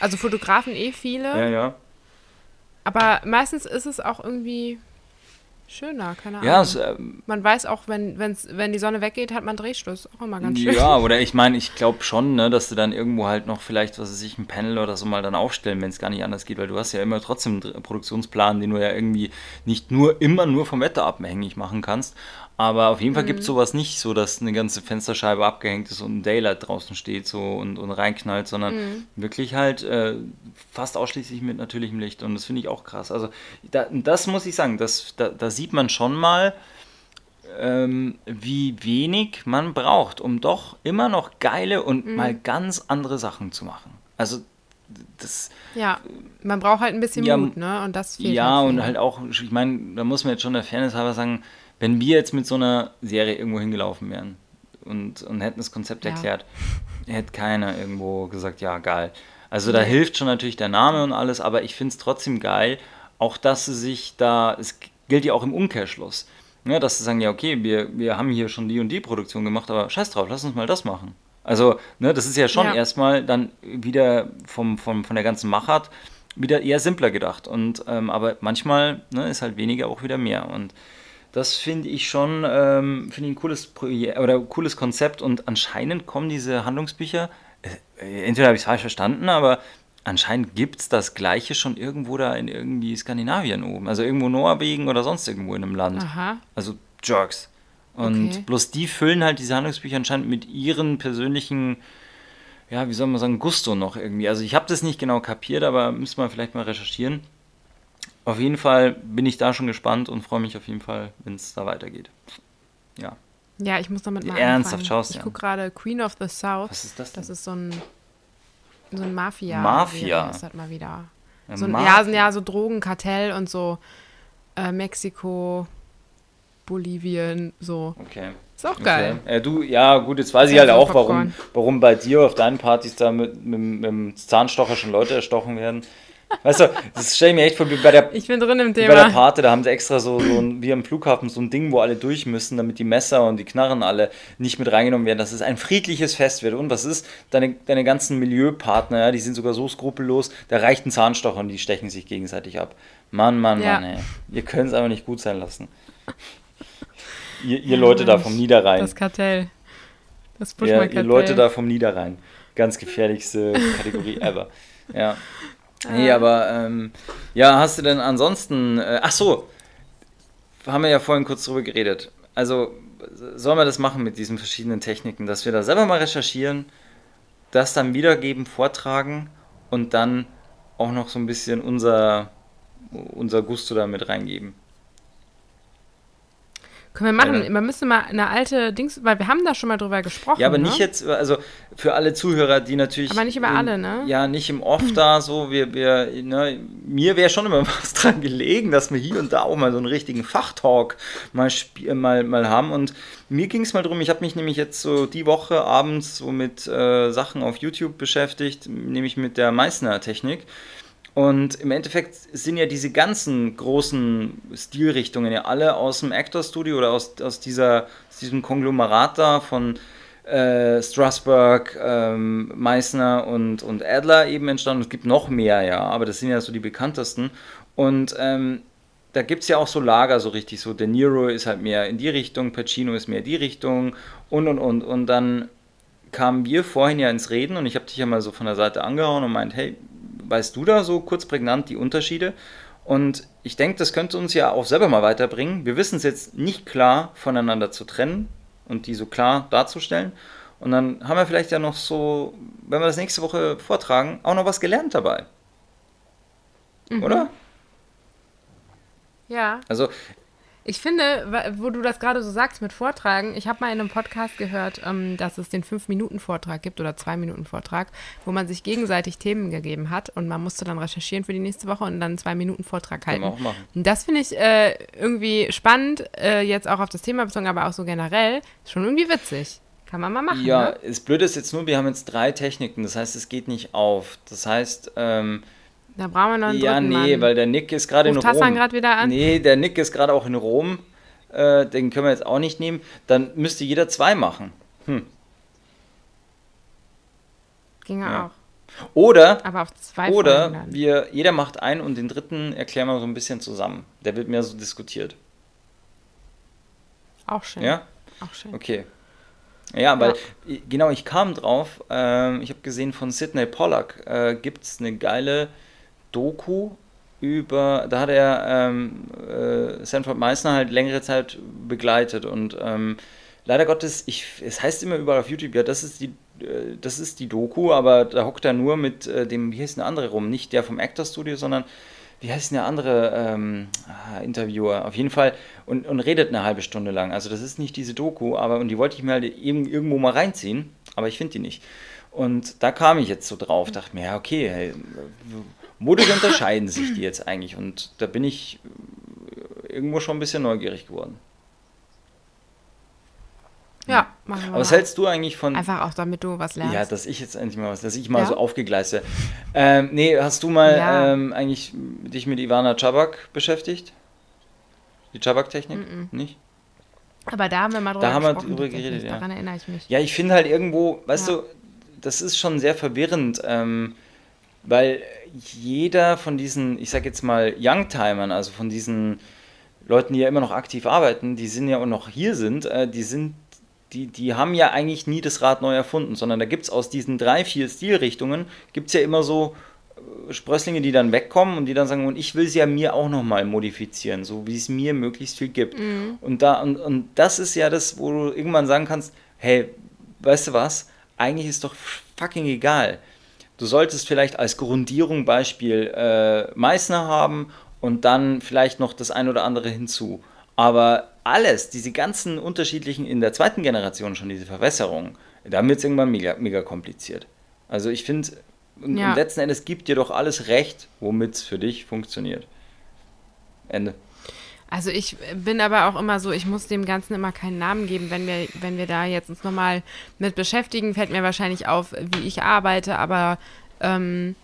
also Fotografen eh viele, Ja, ja. aber meistens ist es auch irgendwie schöner, keine Ahnung. Ja, es, ähm, man weiß auch, wenn, wenn's, wenn die Sonne weggeht, hat man Drehschluss. Auch immer ganz schön. Ja, [laughs] oder ich meine, ich glaube schon, ne, dass du dann irgendwo halt noch vielleicht, was weiß ich, ein Panel oder so mal dann aufstellen, wenn es gar nicht anders geht, weil du hast ja immer trotzdem einen Produktionsplan, den du ja irgendwie nicht nur immer nur vom Wetter abhängig machen kannst. Aber auf jeden Fall Mhm. gibt es sowas nicht, so dass eine ganze Fensterscheibe abgehängt ist und ein Daylight draußen steht so und, und reinknallt, sondern Mhm. wirklich halt äh, fast ausschließlich mit natürlichem Licht. Und das finde ich auch krass. Also da, das muss ich sagen, das, da, da sieht man schon mal, ähm, wie wenig man braucht, um doch immer noch geile und Mhm. mal ganz andere Sachen zu machen. Also das, Ja, man braucht halt ein bisschen Ja, Mut, ne? Und das fehlt ja und vielen. halt auch, ich meine, da muss man jetzt schon der Fairness halber sagen, wenn wir jetzt mit so einer Serie irgendwo hingelaufen wären und, und hätten das Konzept Ja. erklärt, hätte keiner irgendwo gesagt, ja, geil. Also da hilft schon natürlich der Name und alles, aber ich finde es trotzdem geil, auch dass sie sich da, es gilt ja auch im Umkehrschluss, ne, dass sie sagen, ja, okay, wir, wir haben hier schon die und die Produktion gemacht, aber scheiß drauf, lass uns mal das machen. Also, ne, das ist ja schon Ja. erstmal dann wieder vom, vom, von der ganzen Machart wieder eher simpler gedacht. Und, ähm, aber manchmal ne, ist halt weniger auch wieder mehr. Und das finde ich schon ähm, finde ich ein cooles Projekt oder cooles Konzept. Und anscheinend kommen diese Handlungsbücher, äh, entweder habe ich es falsch verstanden, aber anscheinend gibt es das Gleiche schon irgendwo da in irgendwie Skandinavien oben. Also irgendwo Norwegen oder sonst irgendwo in einem Land. Aha. Also Jerks. Und Okay. bloß die füllen halt diese Handlungsbücher anscheinend mit ihren persönlichen, ja, wie soll man sagen, Gusto noch irgendwie. Also ich habe das nicht genau kapiert, aber müsste man vielleicht mal recherchieren. Auf jeden Fall bin ich da schon gespannt und freue mich auf jeden Fall, wenn es da weitergeht. Ja. Ja, ich muss damit mal Ernsthaft, anfangen. schaust Ich gucke gerade Queen of the South. Was ist das denn? Das ist so ein, so ein Mafia. Mafia? Ist das mal wieder. Ein So ein, Mafia. ja, so- ja, so Drogenkartell und so äh, Mexiko, Bolivien, so. Okay. Ist auch geil. Okay. Äh, du, ja, gut, jetzt weiß ich Ja, halt auch, warum, warum bei dir auf deinen Partys da mit, mit, mit dem Zahnstocher schon Leute erstochen werden. Weißt du, das stelle ich mir echt vor, wie bei der Ich bin drin im Wie bei der Thema. Pate, da haben sie extra so, so ein, wie am Flughafen so ein Ding, wo alle durch müssen, damit die Messer und die Knarren alle nicht mit reingenommen werden, dass es ein friedliches Fest wird. Und was ist? Deine, deine ganzen Milieupartner, ja, die sind sogar so skrupellos, da reicht ein Zahnstocher und die stechen sich gegenseitig ab. Mann, Mann, Ja. Mann, ey. Ihr könnt es aber nicht gut sein lassen. Ihr, ihr Leute da vom Niederrhein. Das Kartell. Das Buschmann-Kartell. ihr Leute da vom Niederrhein. Ganz gefährlichste Kategorie ever. Ja. Nee, aber ähm, ja, hast du denn ansonsten. Äh, ach so, haben wir ja vorhin kurz drüber geredet. Also, sollen wir das machen mit diesen verschiedenen Techniken, dass wir da selber mal recherchieren, das dann wiedergeben, vortragen und dann auch noch so ein bisschen unser, unser Gusto da mit reingeben. Können wir machen. Ja. Man müsste mal eine alte Dings, weil wir haben da schon mal drüber gesprochen. Ja, aber ne? nicht jetzt, also für alle Zuhörer, die natürlich. Aber nicht über alle, ne? Ja, nicht im Off da so. Wir, wir, ne, mir wäre schon immer [laughs] was dran gelegen, dass wir hier und da auch mal so einen richtigen Fachtalk mal, mal, mal haben. Und mir ging es mal drum, ich habe mich nämlich jetzt so die Woche abends so mit äh, Sachen auf YouTube beschäftigt, nämlich mit der Meißner-Technik. Und im Endeffekt sind ja diese ganzen großen Stilrichtungen ja alle aus dem Actor Studio oder aus, aus, dieser, aus diesem Konglomerat da von äh, Strasberg, ähm, Meissner und, und Adler eben entstanden. Es gibt noch mehr, ja, aber das sind ja so die bekanntesten. Und ähm, da gibt es ja auch so Lager so richtig so. De Niro ist halt mehr in die Richtung, Pacino ist mehr in die Richtung und und und. Und dann kamen wir vorhin ja ins Reden und ich habe dich ja mal so von der Seite angehauen und meint, hey, weißt du da so kurz prägnant die Unterschiede? Und ich denke, das könnte uns ja auch selber mal weiterbringen. Wir wissen es jetzt nicht klar voneinander zu trennen und die so klar darzustellen. Und dann haben wir vielleicht ja noch so, wenn wir das nächste Woche vortragen, auch noch was gelernt dabei. Mhm. Oder? Ja. Also ich finde, wo du das gerade so sagst mit Vortragen, ich habe mal in einem Podcast gehört, ähm, dass es den 5-Minuten-Vortrag gibt oder 2-Minuten-Vortrag, wo man sich gegenseitig Themen gegeben hat und man musste dann recherchieren für die nächste Woche und dann einen 2-Minuten-Vortrag halten. Kann man auch machen. Und das finde ich äh, irgendwie spannend, äh, jetzt auch auf das Thema bezogen, aber auch so generell. Schon irgendwie witzig. Kann man mal machen. Ja, ne? das Blöde ist jetzt nur, wir haben jetzt drei Techniken, das heißt, es geht nicht auf. Das heißt, ähm, da brauchen wir noch einen Ja, nee, Mann. weil der Nick ist gerade in Rom. Gerade wieder an? Nee, der Nick ist gerade auch in Rom. Äh, den können wir jetzt auch nicht nehmen. Dann müsste jeder zwei machen. Hm. Ginge ja. auch. Oder, Aber auf zwei oder wir, jeder macht einen und den dritten erklären wir so ein bisschen zusammen. Der wird mehr so diskutiert. Auch schön. Ja? Auch schön. Okay. Ja, weil, ja. genau, ich kam drauf, äh, ich habe gesehen von Sidney Pollack äh, gibt es eine geile Doku über, da hat er ähm, äh, Sanford Meissner halt längere Zeit begleitet und ähm, leider Gottes, ich, es heißt immer überall auf YouTube, ja, das ist die, äh, das ist die Doku, aber da hockt er nur mit äh, dem, wie heißt der andere rum, nicht der vom Actor Studio, sondern wie heißt denn der andere ähm, ah, Interviewer? Auf jeden Fall und, und redet eine halbe Stunde lang. Also das ist nicht diese Doku, aber und die wollte ich mir halt eben irgendwo mal reinziehen, aber ich finde die nicht. Und da kam ich jetzt so drauf, dachte mir, ja, okay, hey, Wodurch unterscheiden sich die jetzt eigentlich? Und da bin ich irgendwo schon ein bisschen neugierig geworden. Ja, machen wir. Aber was hältst du eigentlich von. Einfach auch damit du was lernst. Ja, dass ich jetzt endlich mal was, dass ich mal ja? so aufgegleist ähm, Nee, hast du mal ja. ähm, eigentlich dich mit Ivana Czabak beschäftigt? Die Czabak-Technik? Mm -mm. Nicht? Aber da haben wir mal drüber, da haben wir drüber geredet, ja. Daran erinnere ich mich. Ja, ich finde halt irgendwo, weißt ja. du, das ist schon sehr verwirrend. Ähm, weil jeder von diesen, ich sag jetzt mal, Youngtimern, also von diesen Leuten, die ja immer noch aktiv arbeiten, die sind ja auch noch hier sind, äh, die sind, die, die haben ja eigentlich nie das Rad neu erfunden, sondern da gibt es aus diesen drei, vier Stilrichtungen, gibt es ja immer so äh, Sprösslinge, die dann wegkommen und die dann sagen, und ich will sie ja mir auch nochmal modifizieren, so wie es mir möglichst viel gibt. Mhm. Und, da, und, und das ist ja das, wo du irgendwann sagen kannst, hey, weißt du was, eigentlich ist doch fucking egal Du solltest vielleicht als Grundierung Beispiel äh, Meißner haben und dann vielleicht noch das ein oder andere hinzu. Aber alles, diese ganzen unterschiedlichen in der zweiten Generation schon, diese Verwässerung, da wird es irgendwann mega, mega kompliziert. Also ich finde, ja. letzten Endes gibt dir doch alles recht, womit es für dich funktioniert. Ende. Also ich bin aber auch immer so, ich muss dem Ganzen immer keinen Namen geben. Wenn wir, wenn wir da jetzt uns nochmal mit beschäftigen, fällt mir wahrscheinlich auf, wie ich arbeite. Aber ähm,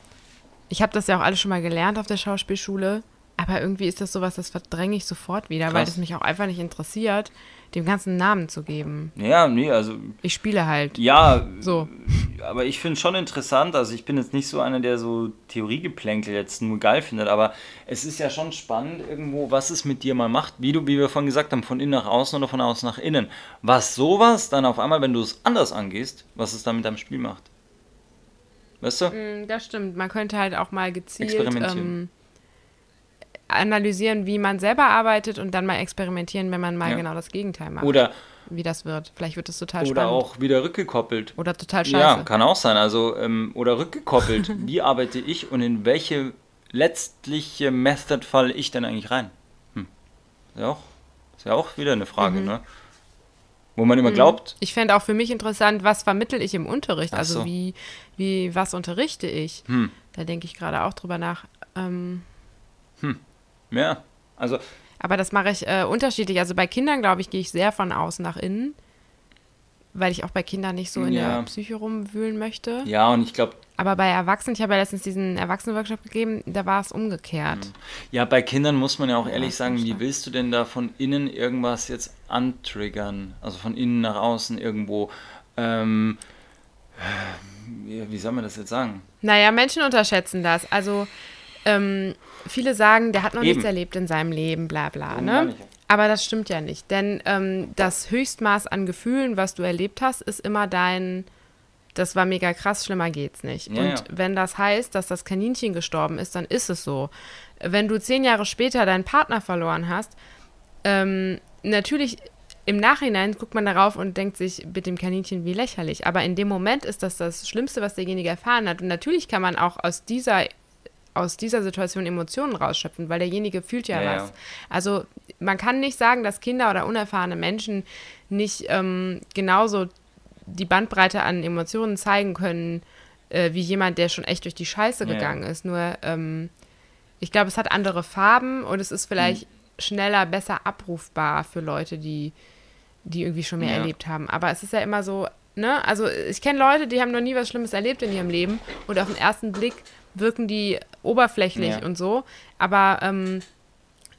ich habe das ja auch alles schon mal gelernt auf der Schauspielschule. Aber irgendwie ist das sowas, das verdränge ich sofort wieder, Krass. weil es mich auch einfach nicht interessiert dem ganzen Namen zu geben. Ja, nee, also. Ich spiele halt. Ja, so. Aber ich finde es schon interessant. Also, ich bin jetzt nicht so einer, der so Theoriegeplänkel jetzt nur geil findet, aber es ist ja schon spannend, irgendwo, was es mit dir mal macht, wie du, wie wir vorhin gesagt haben, von innen nach außen oder von außen nach innen. Was sowas dann auf einmal, wenn du es anders angehst, was es dann mit deinem Spiel macht. Weißt du? Mm, das stimmt. Man könnte halt auch mal gezielt. Ähm, analysieren, wie man selber arbeitet und dann mal experimentieren, wenn man mal ja. genau das Gegenteil macht. Oder wie das wird. Vielleicht wird es total oder spannend. Oder auch wieder rückgekoppelt. Oder total scheiße. Ja, kann auch sein. Also, ähm, oder rückgekoppelt. [laughs] wie arbeite ich und in welche letztliche Method falle ich denn eigentlich rein? Hm. Ist, ja auch, ist ja auch wieder eine Frage, mhm. ne? Wo man immer mhm. glaubt. Ich fände auch für mich interessant, was vermittel ich im Unterricht? Also so. wie, wie, was unterrichte ich? Hm. Da denke ich gerade auch drüber nach. Ähm, hm. Ja, also. Aber das mache ich äh, unterschiedlich. Also bei Kindern, glaube ich, gehe ich sehr von außen nach innen, weil ich auch bei Kindern nicht so in ja. der Psyche rumwühlen möchte. Ja, und ich glaube. Aber bei Erwachsenen, ich habe ja letztens diesen Erwachsenenworkshop gegeben, da war es umgekehrt. Ja, bei Kindern muss man ja auch ehrlich sagen, wie willst du denn da von innen irgendwas jetzt antriggern? Also von innen nach außen irgendwo. Ähm, wie soll man das jetzt sagen? Naja, Menschen unterschätzen das. Also ähm, viele sagen, der hat noch Eben. nichts erlebt in seinem Leben, bla bla. Ne? Aber das stimmt ja nicht. Denn ähm, das Höchstmaß an Gefühlen, was du erlebt hast, ist immer dein, das war mega krass, schlimmer geht's nicht. Ja, Und ja. wenn das heißt, dass das Kaninchen gestorben ist, dann ist es so. Wenn du zehn Jahre später deinen Partner verloren hast, ähm, natürlich im Nachhinein guckt man darauf und denkt sich mit dem Kaninchen wie lächerlich. Aber in dem Moment ist das das Schlimmste, was derjenige erfahren hat. Und natürlich kann man auch aus dieser aus dieser Situation Emotionen rausschöpfen, weil derjenige fühlt ja, Ja, was. ja. Also man kann nicht sagen, dass Kinder oder unerfahrene Menschen nicht ähm, genauso die Bandbreite an Emotionen zeigen können, äh, wie jemand, der schon echt durch die Scheiße Ja, ja. gegangen ist. Nur ähm, ich glaube, es hat andere Farben und es ist vielleicht Hm. schneller, besser abrufbar für Leute, die, die irgendwie schon mehr erlebt haben. Aber es ist ja immer so, ne? Also ich kenne Leute, die haben noch nie was Schlimmes erlebt in ihrem Leben und auf den ersten Blick wirken die oberflächlich Ja. und so. Aber ähm,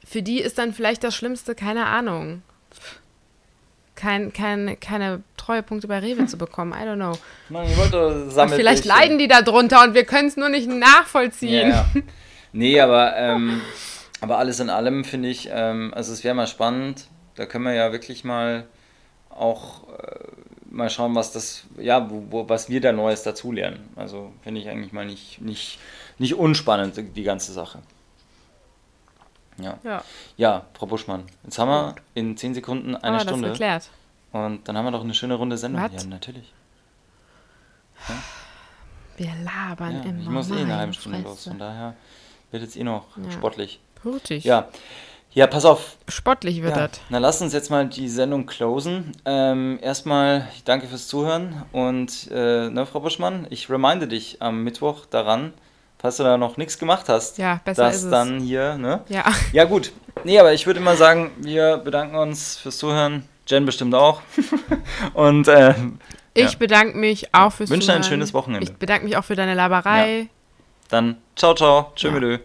für die ist dann vielleicht das Schlimmste, keine Ahnung. Kein, kein, keine Treuepunkte bei Rewe zu bekommen. I don't know. Sammelt vielleicht dich. leiden die da drunter und wir können es nur nicht nachvollziehen. Ja. [laughs] Nee, aber, ähm, aber alles in allem finde ich, ähm, also es wäre mal spannend, da können wir ja wirklich mal auch äh, mal schauen, was das, ja, wo, wo, was wir da Neues dazulernen. Also finde ich eigentlich mal nicht, nicht, nicht unspannend, die ganze Sache. Ja. Ja, Ja, Frau Buschmann, jetzt haben wir in 10 Sekunden eine aber Stunde. das geklärt. Und dann haben wir doch eine schöne Runde Sendung Was? hier, natürlich. Wir labern Ja, immer. ich muss eh in einer halben Stunde los, von daher wird jetzt eh noch Ja. sportlich. Hurtig. Ja. Ja, pass auf, Sportlich wird Ja, das. na lass uns jetzt mal die Sendung closen. Ähm, erstmal, ich danke fürs Zuhören und äh, ne, Frau Buschmann, ich reminde dich am Mittwoch daran, falls du da noch nichts gemacht hast, Ja, besser dass ist es. dann hier, ne? Ja, Ja gut, nee, aber ich würde immer sagen, wir bedanken uns fürs Zuhören, Jen bestimmt auch [laughs] und äh, ich Ja. bedanke mich auch fürs Wünsche ein Zuhören. schönes Wochenende. Ich bedanke mich auch für deine Laberei. dann ciao, ciao, tschö Ja.